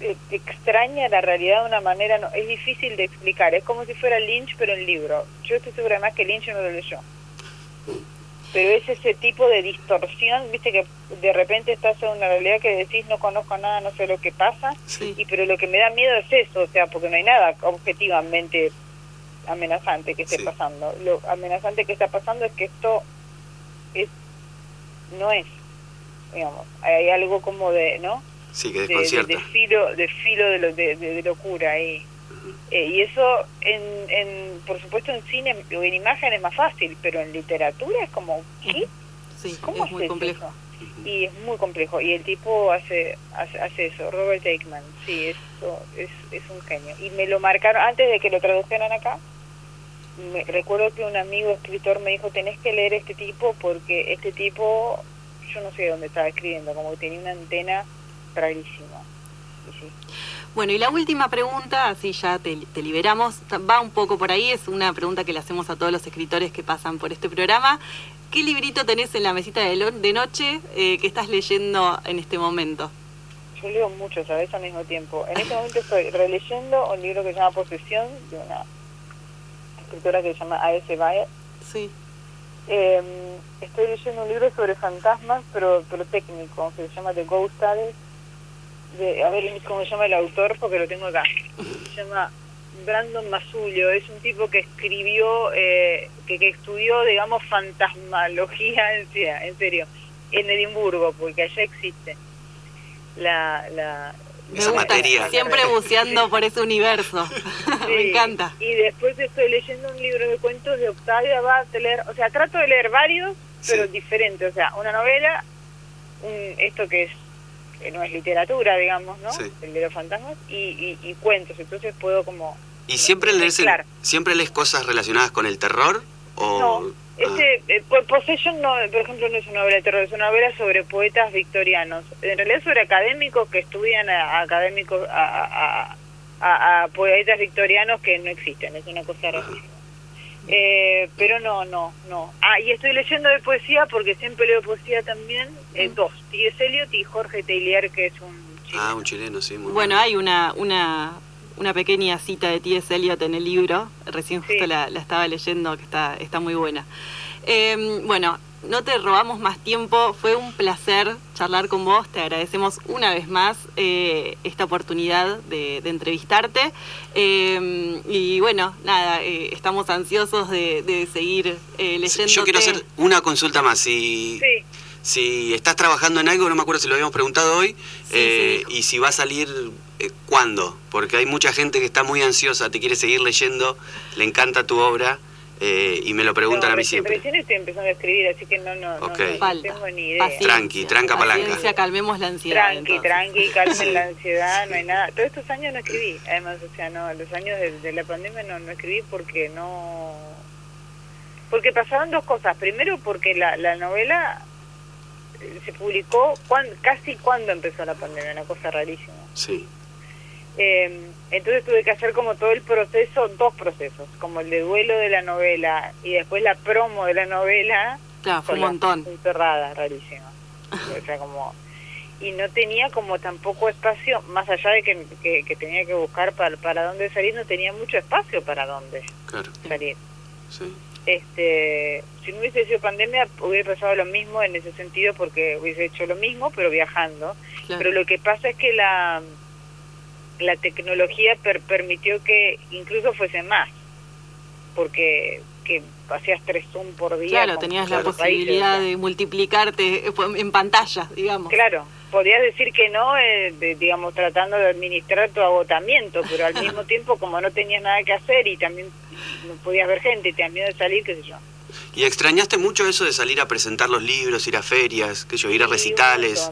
eh, extraña la realidad de una manera, no, es difícil de explicar, es como si fuera Lynch pero en libro. Yo estoy segura más que Lynch no lo leyó pero es ese tipo de distorsión, viste que de repente estás en una realidad que decís no conozco nada, no sé lo que pasa, y pero lo que me da miedo es eso, o sea, porque no hay nada objetivamente amenazante que esté pasando. Lo amenazante que está pasando es que esto es no es, digamos, hay algo como de, ¿no? Sí, que de, de, filo, de filo de, lo, de, locura ahí. Eh, y eso, en, en, por supuesto, en cine o en imagen es más fácil, pero en literatura es como, ¿qué? Sí, ¿Cómo es muy haces complejo. eso? Y es muy complejo. Y el tipo hace, hace, hace eso, Robert Aikman. Sí, eso es, es un genio. Y me lo marcaron, antes de que lo tradujeran acá, me, recuerdo que un amigo escritor me dijo, tenés que leer este tipo porque este tipo, yo no sé de dónde estaba escribiendo, como que tenía una antena rarísima. Sí. Bueno, y la última pregunta, así ya te, te liberamos, va un poco por ahí, es una pregunta que le hacemos a todos los escritores que pasan por este programa. ¿Qué librito tenés en la mesita de, de noche eh, que estás leyendo en este momento? Yo leo mucho, ¿sabes? Al mismo tiempo. En este momento estoy releyendo un libro que se llama Posesión, de una escritora que se llama A.S. Baer. Sí. Eh, estoy leyendo un libro sobre fantasmas, pero, pero técnico, que se llama The Ghost Studies. De, a ver cómo se llama el autor, porque lo tengo acá. Se llama Brandon Masulio. Es un tipo que escribió, eh, que, que estudió, digamos, fantasmalogía, en, serio, en Edimburgo, porque allá existe la... la Me Esa gusta, materia. siempre buceando por ese universo. Me encanta. Y después estoy leyendo un libro de cuentos de Octavia Butler. O sea, trato de leer varios, pero Sí. diferentes. O sea, una novela, un, esto que es que no es literatura, digamos, ¿no? Sí. El de los fantasmas, y, y, y cuentos. Entonces puedo como... ¿Y siempre lees, el- siempre lees cosas relacionadas con el terror? O... No, Ah, Este, eh, Po- Possession, no, por ejemplo, no es una novela de terror, es una novela sobre poetas victorianos. En realidad sobre académicos que estudian a, a académicos, a- a- a poetas victorianos que no existen, es una cosa rarísima. Eh, pero no, no, no. Ah, y estoy leyendo de poesía porque siempre leo poesía también, eh, Mm. dos, T.S. Eliot y Jorge Taylor, que es un chileno. ah, un chileno, sí. Muy Bueno, hay una, una, una pequeña cita de T.S. Eliot en el libro, recién justo Sí. la, la estaba leyendo, que está, está muy buena. Eh, bueno, no te robamos más tiempo, fue un placer charlar con vos, te agradecemos una vez más eh, esta oportunidad de, de entrevistarte. Eh, y bueno, nada, eh, estamos ansiosos de, de seguir eh, leyendo. Yo quiero hacer una consulta más. Si, Sí, si estás trabajando en algo, no me acuerdo si lo habíamos preguntado hoy, Sí, eh, sí, dijo. y si va a salir, ¿cuándo? Porque hay mucha gente que está muy ansiosa, te quiere seguir leyendo, le encanta tu obra, eh, y me lo preguntan no, a mí siempre. recién estoy empezando a escribir, así que no, no, no, Ok. no, no Falta. tengo ni idea. Paciencia, Tranqui, tranca palanca. Paciencia, calmemos la ansiedad. Tranqui, entonces. tranqui, calmen la ansiedad, no hay nada. Todos estos años no escribí, además, o sea, no, los años de, de la pandemia no, no escribí porque no... Porque pasaron dos cosas. Primero porque la, la novela se publicó cuan- casi cuando empezó la pandemia, una cosa rarísima. Sí, Eh, entonces tuve que hacer como todo el proceso, dos procesos, como el de duelo de la novela y después la promo de la novela Claro, fue un montón. encerrada, rarísima. O sea, como... Y no tenía como tampoco espacio, más allá de que, que, que tenía que buscar para, para dónde salir, no tenía mucho espacio para dónde claro. salir. Sí. Este, si no hubiese sido pandemia, hubiera pasado lo mismo en ese sentido, porque hubiese hecho lo mismo, pero viajando. Claro. Pero lo que pasa es que la, la tecnología per- permitió que incluso fuese más, porque que hacías tres Zoom por día. Claro, tenías la países, posibilidad de multiplicarte eh, en pantalla, digamos. Claro, podías decir que no, eh, de- digamos, tratando de administrar tu agotamiento, pero al mismo tiempo, como no tenías nada que hacer y también no podías ver gente y te miedo de salir, qué sé yo. ¿Y extrañaste mucho eso de salir a presentar los libros, ir a ferias, qué sé yo, ir a recitales?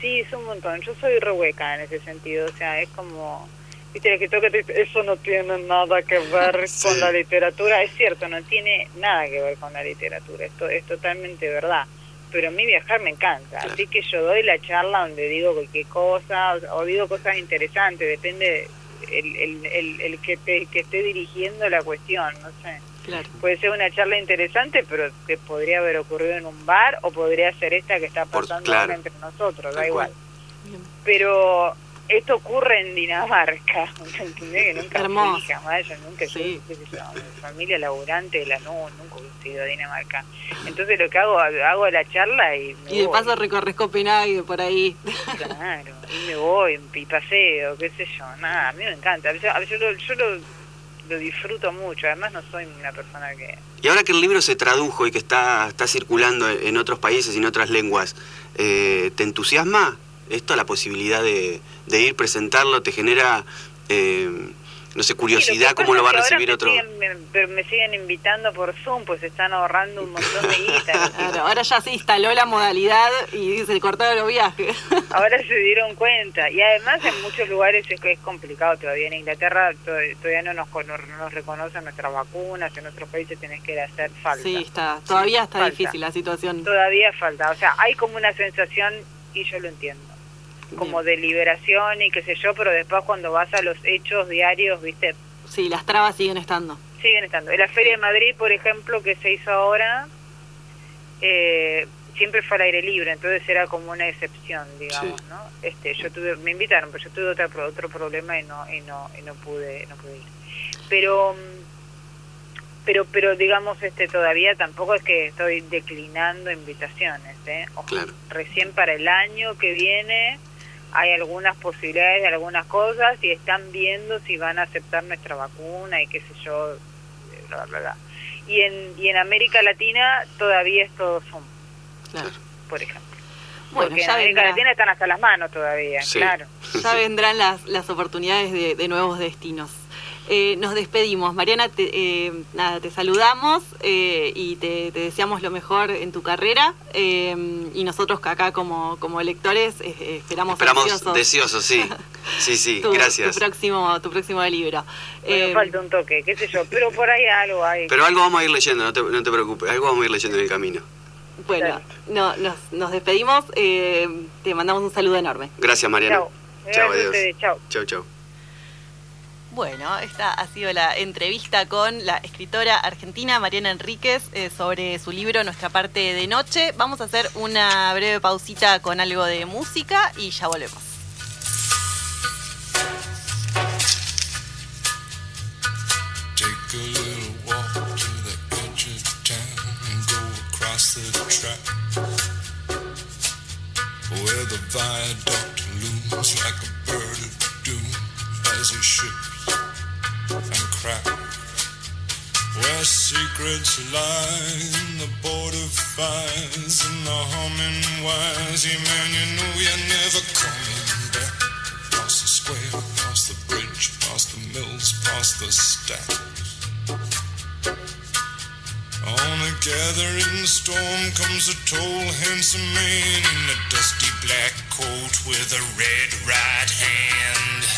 Sí, es un montón. Yo soy rehueca en ese sentido, o sea, es como... Viste, el que toca eso no tiene nada que ver Sí. con la literatura. Es cierto, no tiene nada que ver con la literatura, esto es totalmente verdad. Pero a mí viajar me encanta, así que yo doy la charla donde digo cualquier cosa o, o digo cosas interesantes, depende el, el, el, el que, te, que esté dirigiendo la cuestión, no sé. Claro. Puede ser una charla interesante, pero que podría haber ocurrido en un bar o podría ser esta que está Por- pasando claro. entre nosotros, da igual. Bien. Pero esto ocurre en Dinamarca, ¿entendés? Que nunca Hermoso. fui jamás, yo nunca Sí. fui, familia laburante de la no, nunca he ido a Dinamarca. Entonces lo que hago, hago la charla y me Y de voy. paso recorres Copenhague por ahí. Claro, y me voy, y paseo, qué sé yo, nada, a mí me encanta. Yo, yo, lo, yo lo, lo disfruto mucho, además no soy una persona que... Y ahora que el libro se tradujo y que está, está circulando en otros países y en otras lenguas, eh, ¿te entusiasma esto, la posibilidad de, de ir presentarlo? ¿Te genera eh, no sé, curiosidad cómo lo va a recibir otro. pero me siguen invitando por Zoom, pues están ahorrando un montón de guita. ahora ya se instaló la modalidad y se cortaron los viajes. ahora se dieron cuenta. Y además en muchos lugares es que es complicado todavía. En Inglaterra todavía no nos, nos reconocen nuestras vacunas, en otros países tenés que hacer falta. Sí, está. Todavía está difícil la situación. Todavía falta. O sea, hay como una sensación, y yo lo entiendo como de liberación y qué sé yo, pero después cuando vas a los hechos diarios, ¿viste? Sí, las trabas siguen estando. Siguen estando. En la Feria de Madrid, por ejemplo, que se hizo ahora, eh, siempre fue al aire libre, entonces era como una excepción, digamos, ¿no? Este, yo tuve, me invitaron, pero yo tuve otro, otro problema y no, y no, y no pude, no pude ir. Pero, pero, pero digamos, este, todavía tampoco es que estoy declinando invitaciones, ¿eh? Recién para el año que viene hay algunas posibilidades de algunas cosas y están viendo si van a aceptar nuestra vacuna y qué sé yo, bla, bla, bla. Y en, y en América Latina todavía es todo Zoom, por ejemplo. Bueno, Porque en América Latina están hasta las manos todavía, claro. Ya vendrán las, las oportunidades de, de nuevos destinos. Eh, nos despedimos. Mariana, te, eh, nada, te saludamos eh, y te, deseamos lo mejor en tu carrera. y nosotros acá como, como lectores esperamos Esperamos deseosos, sí. Sí, sí, gracias. Tu próximo, tu próximo libro. Bueno, falta un toque, qué sé yo, pero por ahí algo hay. Pero algo vamos a ir leyendo, no te, no te preocupes, algo vamos a ir leyendo en el camino. Bueno, no, nos, nos despedimos, te mandamos un saludo enorme. Gracias, Mariana. Chao. Adiós. Chao. Chao, chao. Bueno, esta ha sido la entrevista con la escritora argentina Mariana Enríquez eh, sobre su libro Nuestra parte de noche. Vamos a hacer una breve pausita con algo de música y ya volvemos. and crack. Where secrets lie the border fires and the humming wires. Yeah, man, you know you're never coming back. Past the square, past the bridge, past the mills, past the stacks. On a gathering storm comes a tall, handsome man in a dusty black coat with a red right hand.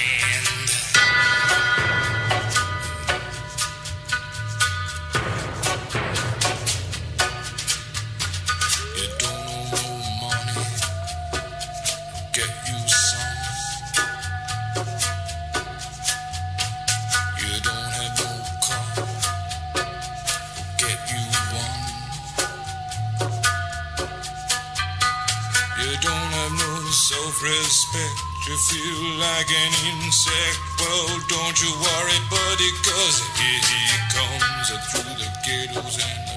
an insect. Well, don't you worry, buddy, cause here he comes uh, through the ghettos and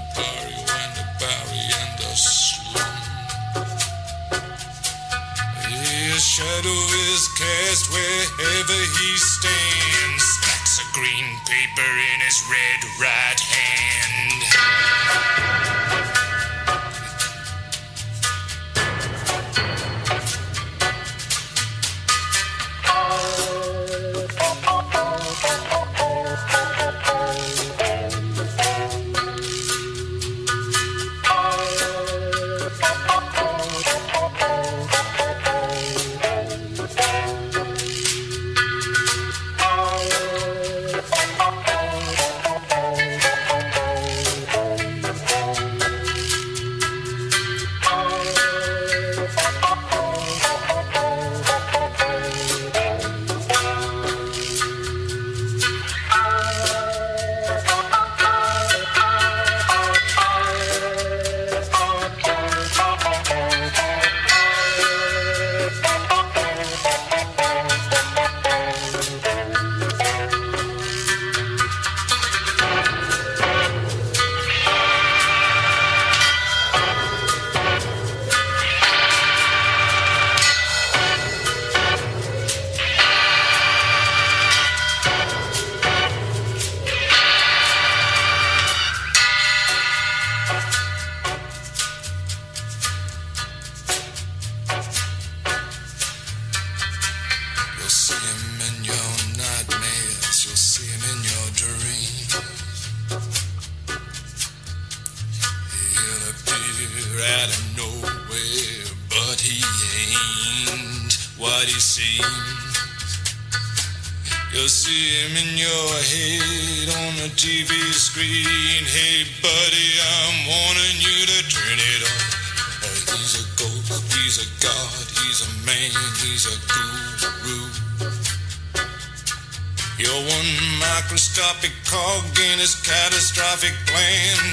catastrophic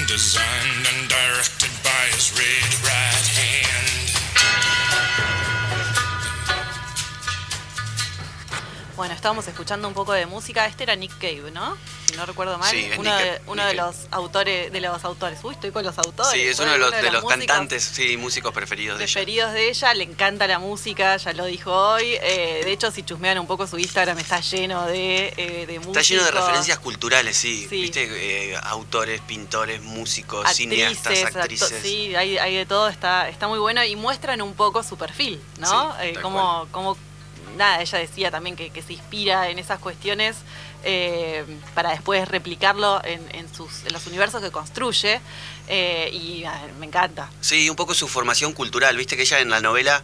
designed and directed by his right hand. Bueno, estábamos escuchando un poco de música. Este era Nick Cave, ¿no? Si no recuerdo mal. Sí, uno de, uno de los autores, de los autores. Uy, estoy con los autores. Sí, es uno de los, de los músicos cantantes, sí, músicos preferidos de ella. preferidos de ella, le encanta la música, ya lo dijo hoy. Eh, de hecho, si chusmean un poco su Instagram, está lleno de, eh, de música. Está lleno de referencias culturales, sí. Sí. Viste, Eh, autores, pintores, músicos, actrices, cineastas, acto- actrices. sí, hay, hay de todo, está, está muy bueno y muestran un poco su perfil, ¿no? Sí, Eh, cómo, cómo- nada, ella decía también que, que se inspira en esas cuestiones eh, para después replicarlo en, en sus, en los universos que construye eh, y me encanta. Sí, un poco su formación cultural. Viste que ella en la novela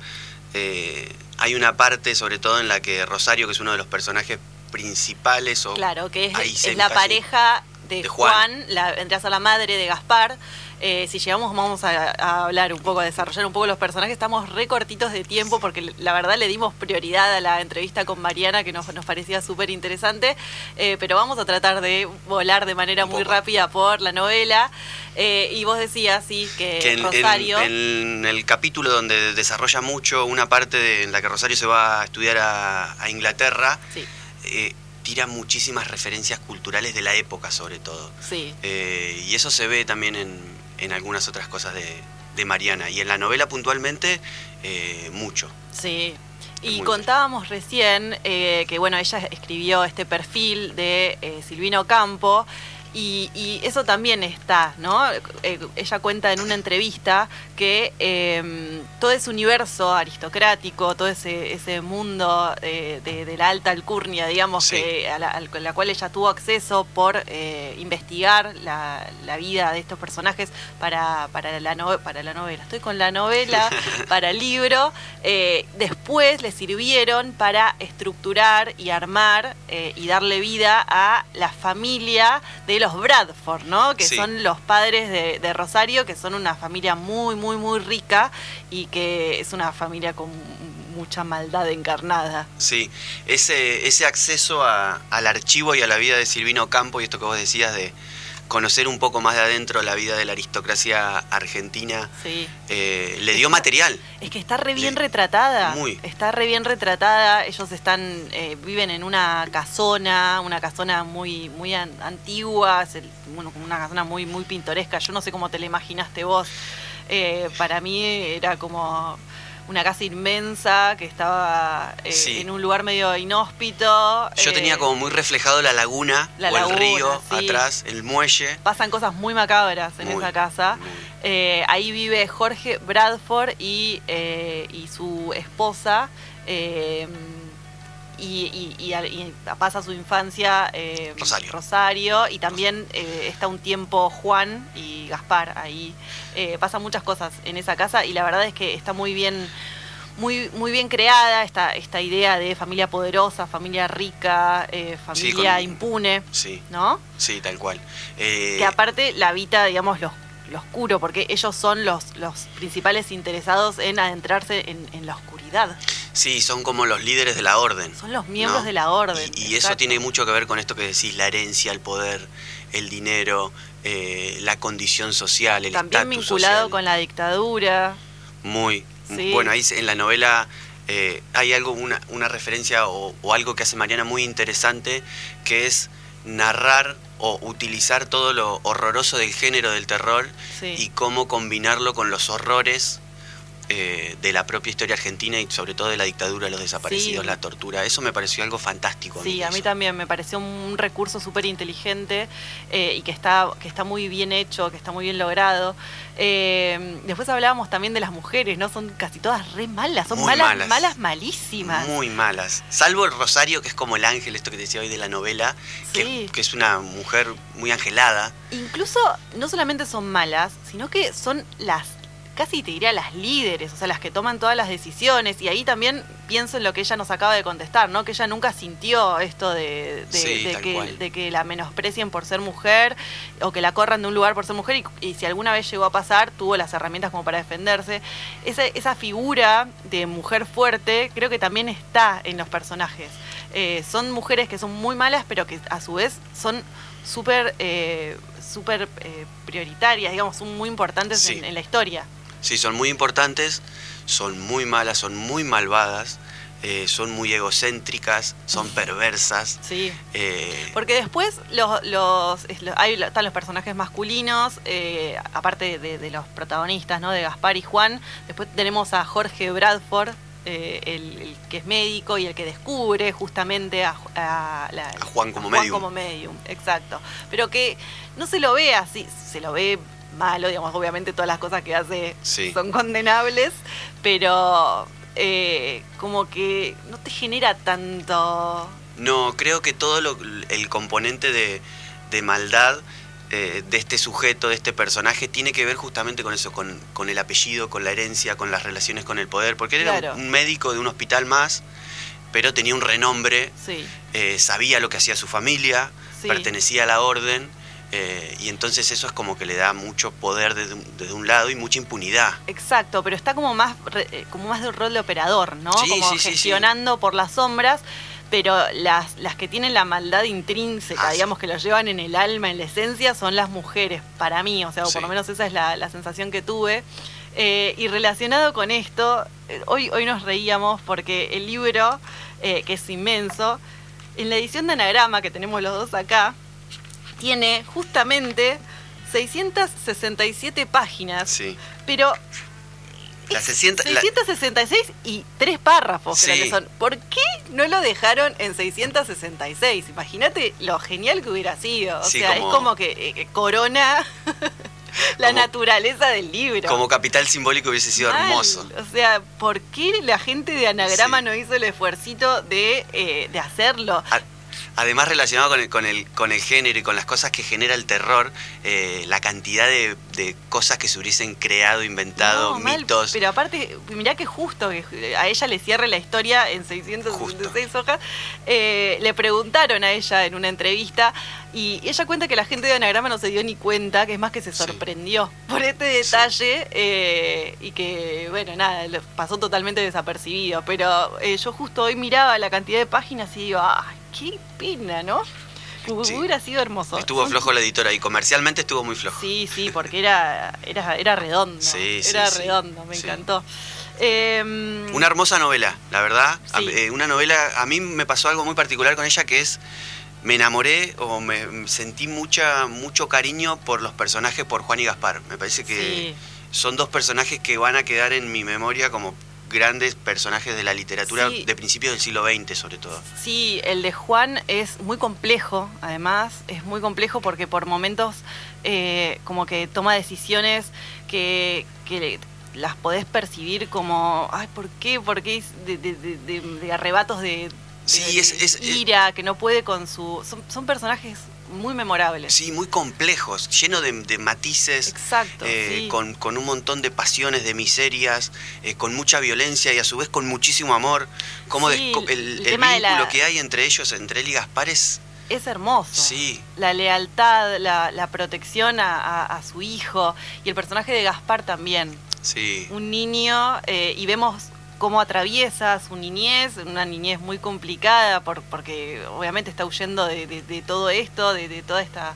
eh, hay una parte, sobre todo en la que Rosario, que es uno de los personajes principales, o Claro, que es, la casi- pareja de, de Juan, Juan. la, vendría a ser la madre de Gaspar. Eh, si llegamos vamos a, a hablar un poco, a desarrollar un poco los personajes. Estamos re cortitos de tiempo porque la verdad le dimos prioridad a la entrevista con Mariana que nos, nos parecía súper interesante. Eh, pero vamos a tratar de volar de manera Un muy poco. rápida por la novela. Eh, y vos decías, sí, que, que en, Rosario... en el capítulo donde desarrolla mucho una parte de- en la que Rosario se va a estudiar a, a Inglaterra, Sí, tira muchísimas referencias culturales de la época sobre todo. sí. Eh, y eso se ve también en, en algunas otras cosas de, de Mariana. Y en la novela puntualmente, eh, mucho. Sí. Es Y contábamos recién eh, que bueno, ella escribió este perfil de Silvino Campo y, y eso también está, ¿no? Eh, ella cuenta en una entrevista que eh, todo ese universo aristocrático, todo ese, ese mundo eh, de, de la alta alcurnia, digamos, Sí. que a la, al- a la cual ella tuvo acceso por eh, investigar la, la vida de estos personajes para, para, la no- para la novela. Estoy con la novela, para el libro. eh, después le sirvieron para estructurar y armar y darle vida a la familia de los Bradford, ¿no? Que Sí. son los padres de, de Rosario, que son una familia muy, muy, muy rica y que es una familia con mucha maldad encarnada. Sí, ese, ese acceso a- al archivo y a la vida de Silvino Campo y esto que vos decías de conocer un poco más de adentro la vida de la aristocracia argentina, Sí. eh, le dio material. Es que está re bien Le- retratada. Muy. Está re bien retratada. Ellos están, eh, viven en una casona, una casona muy, muy an- antigua, bueno, una casona muy, muy pintoresca. Yo no sé cómo te la imaginaste vos. Eh, para mí era como una casa inmensa que estaba eh, Sí. en un lugar medio inhóspito. Yo eh, tenía como muy reflejado la laguna la o laguna, el río sí. atrás, el muelle. Pasan cosas muy macabras en Muy, esa casa. Eh, ahí vive Jorge Bradford y, eh, y su esposa. Y, y- y pasa su infancia eh, Rosario. Rosario, y también eh, está un tiempo Juan y Gaspar ahí. Eh, pasan muchas cosas en esa casa y la verdad es que está muy bien muy, muy bien creada esta, esta idea de familia poderosa, familia rica, eh, Sí, familia con- impune, Sí, ¿no? sí, tal cual. Eh, que aparte la habita, digamos, lo, lo oscuro, porque ellos son los, los principales interesados en adentrarse en, en la oscuridad. Sí, son como los líderes de la orden. Son los miembros ¿no? de la orden. Y, y eso tiene mucho que ver con esto que decís, la herencia, el poder, el dinero, eh, la condición social, el También vinculado social. con la dictadura. Muy. Sí. Bueno, ahí en la novela eh, hay algo, una, una referencia o, o algo que hace Mariana muy interesante, que es narrar o utilizar todo lo horroroso del género del terror Sí. y cómo combinarlo con los horrores eh, de la propia historia argentina y sobre todo de la dictadura, los desaparecidos, Sí. la tortura. Eso me pareció algo fantástico. Sí, a mí eso. también me pareció un recurso súper inteligente eh, y que está, que está muy bien hecho, que está muy bien logrado. Eh, después hablábamos también de las mujeres, ¿no? Son casi todas re malas, son malas, malas. malas, malísimas. Muy malas. Salvo el Rosario, que es como el ángel, esto que decía hoy de la novela, que es una mujer muy angelada. Incluso no solamente son malas, sino que son las casi te diría las líderes, o sea, las que toman todas las decisiones. Y ahí también pienso en lo que ella nos acaba de contestar, ¿no? Que ella nunca sintió esto de, de, Sí, de tal que, de que la menosprecien por ser mujer o que la corran de un lugar por ser mujer. Y, y si alguna vez llegó a pasar, tuvo las herramientas como para defenderse. Esa, esa figura de mujer fuerte creo que también está en los personajes. Eh, son mujeres que son muy malas, pero que a su vez son súper eh, súper eh, prioritarias, digamos, son muy importantes Sí. en, en la historia. Sí, son muy importantes, son muy malas, son muy malvadas, eh, son muy egocéntricas, son perversas. Sí. eh, Porque después los, los, hay, están los personajes masculinos, eh, aparte de, de los protagonistas, ¿no? De Gaspar y Juan. Después tenemos a Jorge Bradford, el, el que es médico y el que descubre justamente a, Ju- a la- A Juan como medium. como medium, exacto. Pero que no se lo ve así, se lo ve malo, digamos, obviamente todas las cosas que hace Sí. son condenables, pero eh, como que no te genera tanto... No, creo que todo lo- el componente de, de maldad eh, de este sujeto, de este personaje, tiene que ver justamente con eso, con, con el apellido, con la herencia, con las relaciones con el poder, porque él era Claro. un, un médico de un hospital más, pero tenía un renombre, Sí. eh, sabía lo que hacía su familia, Sí. pertenecía a la orden, eh, y entonces eso es como que le da mucho poder desde un, desde un lado y mucha impunidad. Exacto, pero está como más eh, como más de un rol de operador, ¿no? Sí, como sí, sí, sí. gestionando por las sombras, pero las, las que tienen la maldad intrínseca, Ah, digamos que lo llevan en el alma, en la esencia, son las mujeres, para mí, o sea, o por lo menos esa es la, la sensación que tuve. Eh, y relacionado con esto, hoy, hoy nos reíamos porque el libro, eh, que es inmenso, en la edición de anagrama que tenemos los dos acá, tiene justamente 667 páginas, Sí. pero La 60 la- 666 y tres párrafos creo Sí. que son. ¿Por qué no lo dejaron en 666? Imagínate lo genial que hubiera sido. O Sí, sea, como- es como que eh, que corona la Como- naturaleza del libro. como capital simbólico hubiese sido Mal. hermoso. O sea, ¿por qué la gente de Anagrama Sí. no hizo el esfuercito de, eh, de hacerlo? A- Además, relacionado con el, con, el, con el género y con las cosas que genera el terror, eh, la cantidad de, de cosas que se hubiesen creado, inventado, No, mal, mitos. Pero aparte, mirá que justo que a ella le cierre la historia en 666 hojas. eh, le preguntaron a ella en una entrevista y ella cuenta que la gente de Anagrama no se dio ni cuenta, que es más que se Sí. sorprendió por este detalle eh, y que, bueno, nada, pasó totalmente desapercibido. Pero yo justo hoy miraba la cantidad de páginas y digo, ¡ay, qué pena, ¿no? Sí. Hubiera sido hermoso. Estuvo flojo la editora y comercialmente estuvo muy flojo. Sí, sí, porque era, era, era redondo. Sí, sí, era redondo, me encantó. Eh, Una hermosa novela, la verdad. Eh, una novela, a mí me pasó algo muy particular con ella que es, me enamoré o me sentí mucha, mucho cariño por los personajes, por Juan y Gaspar. Me parece que Sí. son dos personajes que van a quedar en mi memoria como grandes personajes de la literatura Sí. de principios del siglo XX sobre todo. Sí, el de Juan es muy complejo, además, es muy complejo porque por momentos eh, como que toma decisiones que, que las podés percibir como, ay, ¿por qué? ¿Por qué? De, de- de- de- de arrebatos de, Sí, es- ira, que no puede con su... Son, son personajes muy memorables. Sí, muy complejos, llenos de, de matices. Exacto, eh, sí. con, con un montón de pasiones, de miserias, eh, con mucha violencia y a su vez con muchísimo amor. Como Sí, el, vínculo la- que hay entre ellos, entre él y Gaspar es... Es hermoso. Sí. La lealtad, la, la protección a, a- a su hijo y el personaje de Gaspar también. Sí, Un niño eh, y vemos cómo atraviesa su niñez, una niñez muy complicada por, porque obviamente está huyendo de, de- de todo esto, de, de toda esta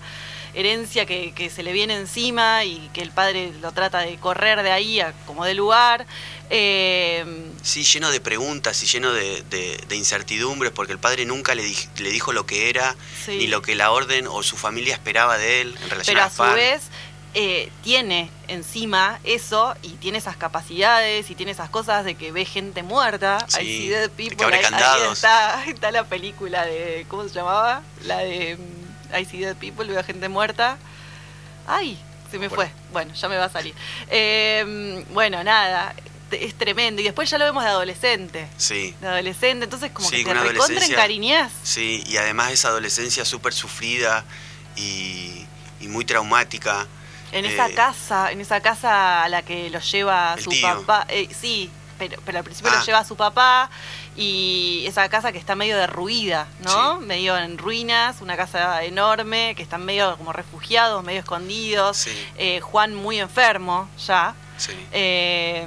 herencia que, que se le viene encima y que el padre lo trata de correr de ahí a como de lugar. Eh, sí, lleno de preguntas y lleno de, incertidumbres porque el padre nunca le, dij- le dijo lo que era, Sí. ni lo que la orden o su familia esperaba de él en relación pero a a su vez eh, tiene encima eso y tiene esas capacidades y tiene esas cosas de que ve gente muerta. Sí, I see dead people. ahí- ahí está, la película de. ¿Cómo se llamaba? La de mm, I see dead people, veo gente muerta. ¡Ay! Se me Bueno. fue. Bueno, ya me va a salir. Eh, bueno, nada. Es tremendo. Y después ya lo vemos de adolescente. Sí, De adolescente, entonces como Sí, que te con recontra encariñás. sí, y además esa adolescencia súper sufrida y, y muy traumática. En esa Eh, casa, en esa casa a la que lo lleva su tío. papá, eh, sí, pero, pero al principio Ah. lo lleva su papá y esa casa que está medio derruida, ¿no? Sí. Medio en ruinas, una casa enorme, que están medio como refugiados, medio escondidos. Sí. Eh, Juan muy enfermo ya. Sí. Eh,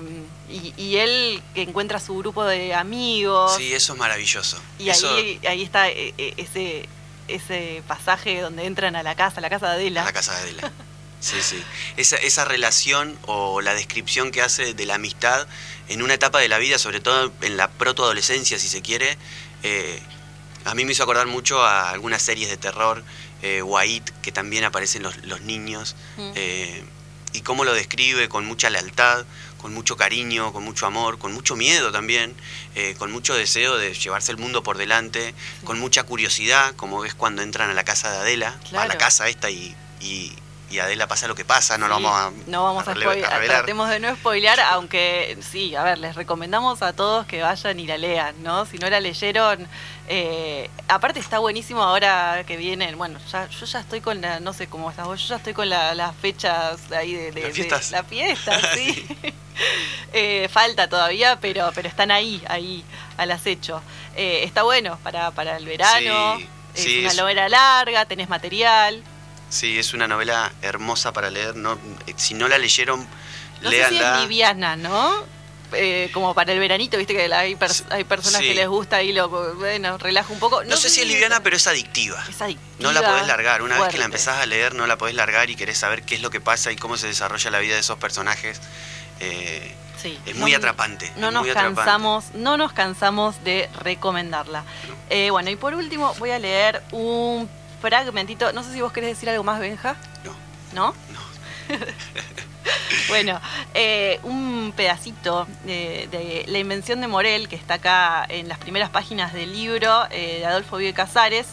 y, y él que encuentra su grupo de amigos. Sí, eso es maravilloso. Y Eso- ahí, ahí está ese, ese pasaje donde entran a la casa, a la casa de Adela. A la casa de Adela. Sí, sí. Esa, esa relación o la descripción que hace de la amistad en una etapa de la vida, sobre todo en la protoadolescencia, si se quiere, eh, a mí me hizo acordar mucho a algunas series de terror, eh, White, que también aparecen los, los niños, Mm. eh, y cómo lo describe con mucha lealtad, con mucho cariño, con mucho amor, con mucho miedo también, eh, con mucho deseo de llevarse el mundo por delante, con mucha curiosidad, como es cuando entran a la casa de Adela, a la casa esta y, y, y Adela pasa lo que pasa, no lo vamos a, no vamos a, spoiler- a tratemos de no spoilear, aunque sí, a ver, les recomendamos a todos que vayan y la lean, ¿no? Si no la leyeron, eh, aparte está buenísimo ahora que vienen, bueno, ya, yo ya estoy con la, no sé cómo estás vos, yo ya estoy con la- las fechas ahí de, de- Las de- fiestas. la fiesta, sí. Eh, falta todavía, pero, pero están ahí, ahí, al acecho. Eh, está bueno para, para el verano, Sí, es una es- novela larga, tenés material. Sí, es una novela hermosa para leer. No, eh, si no la leyeron, No sé si es liviana, ¿no? Eh, como para el veranito, viste que hay, pers- hay personas sí. que les gusta y lo, bueno, relaja un poco. no, sé si es liviana, pero es adictiva. es adictiva, No la podés largar. Una vez que la empezás a leer, no la podés largar y querés saber qué es lo que pasa y cómo se desarrolla la vida de esos personajes. Eh, Sí. es muy atrapante, No nos atrapante. cansamos, no nos cansamos de recomendarla. Eh, bueno, y por último voy a leer un fragmentito. No sé si vos querés decir algo más, Benja. no, ¿No? no. Bueno, eh, un pedacito de, de La invención de Morel, que está acá en las primeras páginas del libro eh, de Adolfo Bioy Casares,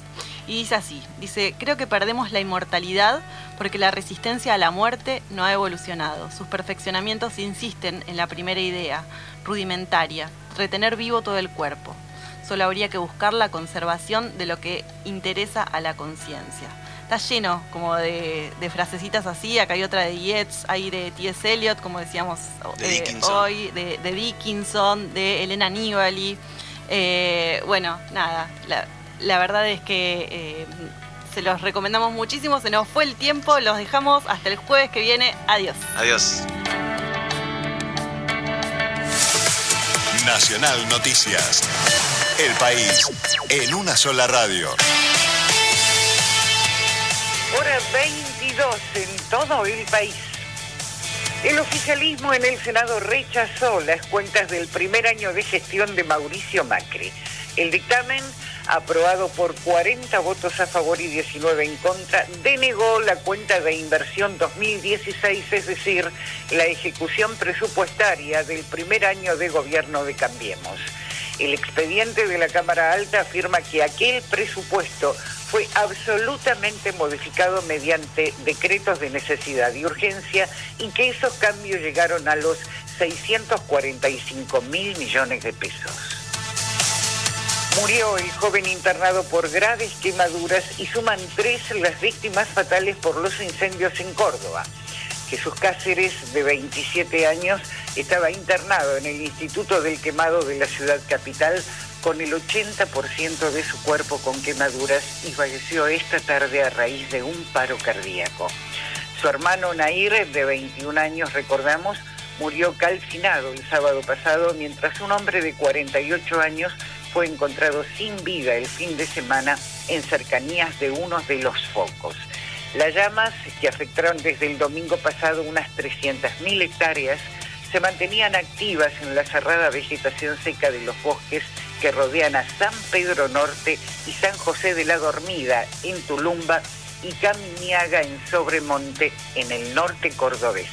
y dice así, dice, creo que perdemos la inmortalidad porque la resistencia a la muerte no ha evolucionado. Sus perfeccionamientos insisten en la primera idea, rudimentaria, retener vivo todo el cuerpo. Solo habría que buscar la conservación de lo que interesa a la conciencia. Está lleno como de, de frasecitas así, acá hay otra de Yeats, hay de T.S. Eliot, como decíamos De eh, hoy, de, de Dickinson, de Elena Nibali. Eh, bueno, nada, la, la verdad es que eh, se los recomendamos muchísimo, se nos fue el tiempo, los dejamos hasta el jueves que viene, adiós. Adiós. Nacional Noticias. El país en una sola radio. Hora 22 en todo el país. El oficialismo en el Senado rechazó las cuentas del primer año de gestión de Mauricio Macri. El dictamen, aprobado por 40 votos a favor y 19 en contra, denegó la cuenta de inversión 2016, es decir, la ejecución presupuestaria del primer año de gobierno de Cambiemos. El expediente de la Cámara Alta afirma que aquel presupuesto fue absolutamente modificado mediante decretos de necesidad y urgencia y que esos cambios llegaron a los 645 mil millones de pesos. Murió el joven internado por graves quemaduras y suman tres las víctimas fatales por los incendios en Córdoba. Jesús Cáceres, de 27 años, estaba internado en el Instituto del Quemado de la ciudad capital con el 80% de su cuerpo con quemaduras y falleció esta tarde a raíz de un paro cardíaco. Su hermano Nair, de 21 años, recordamos, murió calcinado el sábado pasado, mientras un hombre de 48 años fue encontrado sin vida el fin de semana en cercanías de uno de los focos. Las llamas, que afectaron desde el domingo pasado unas 300.000 hectáreas, se mantenían activas en la cerrada vegetación seca de los bosques que rodean a San Pedro Norte y San José de la Dormida en Tulumba y Caminiaga en Sobremonte en el norte cordobés.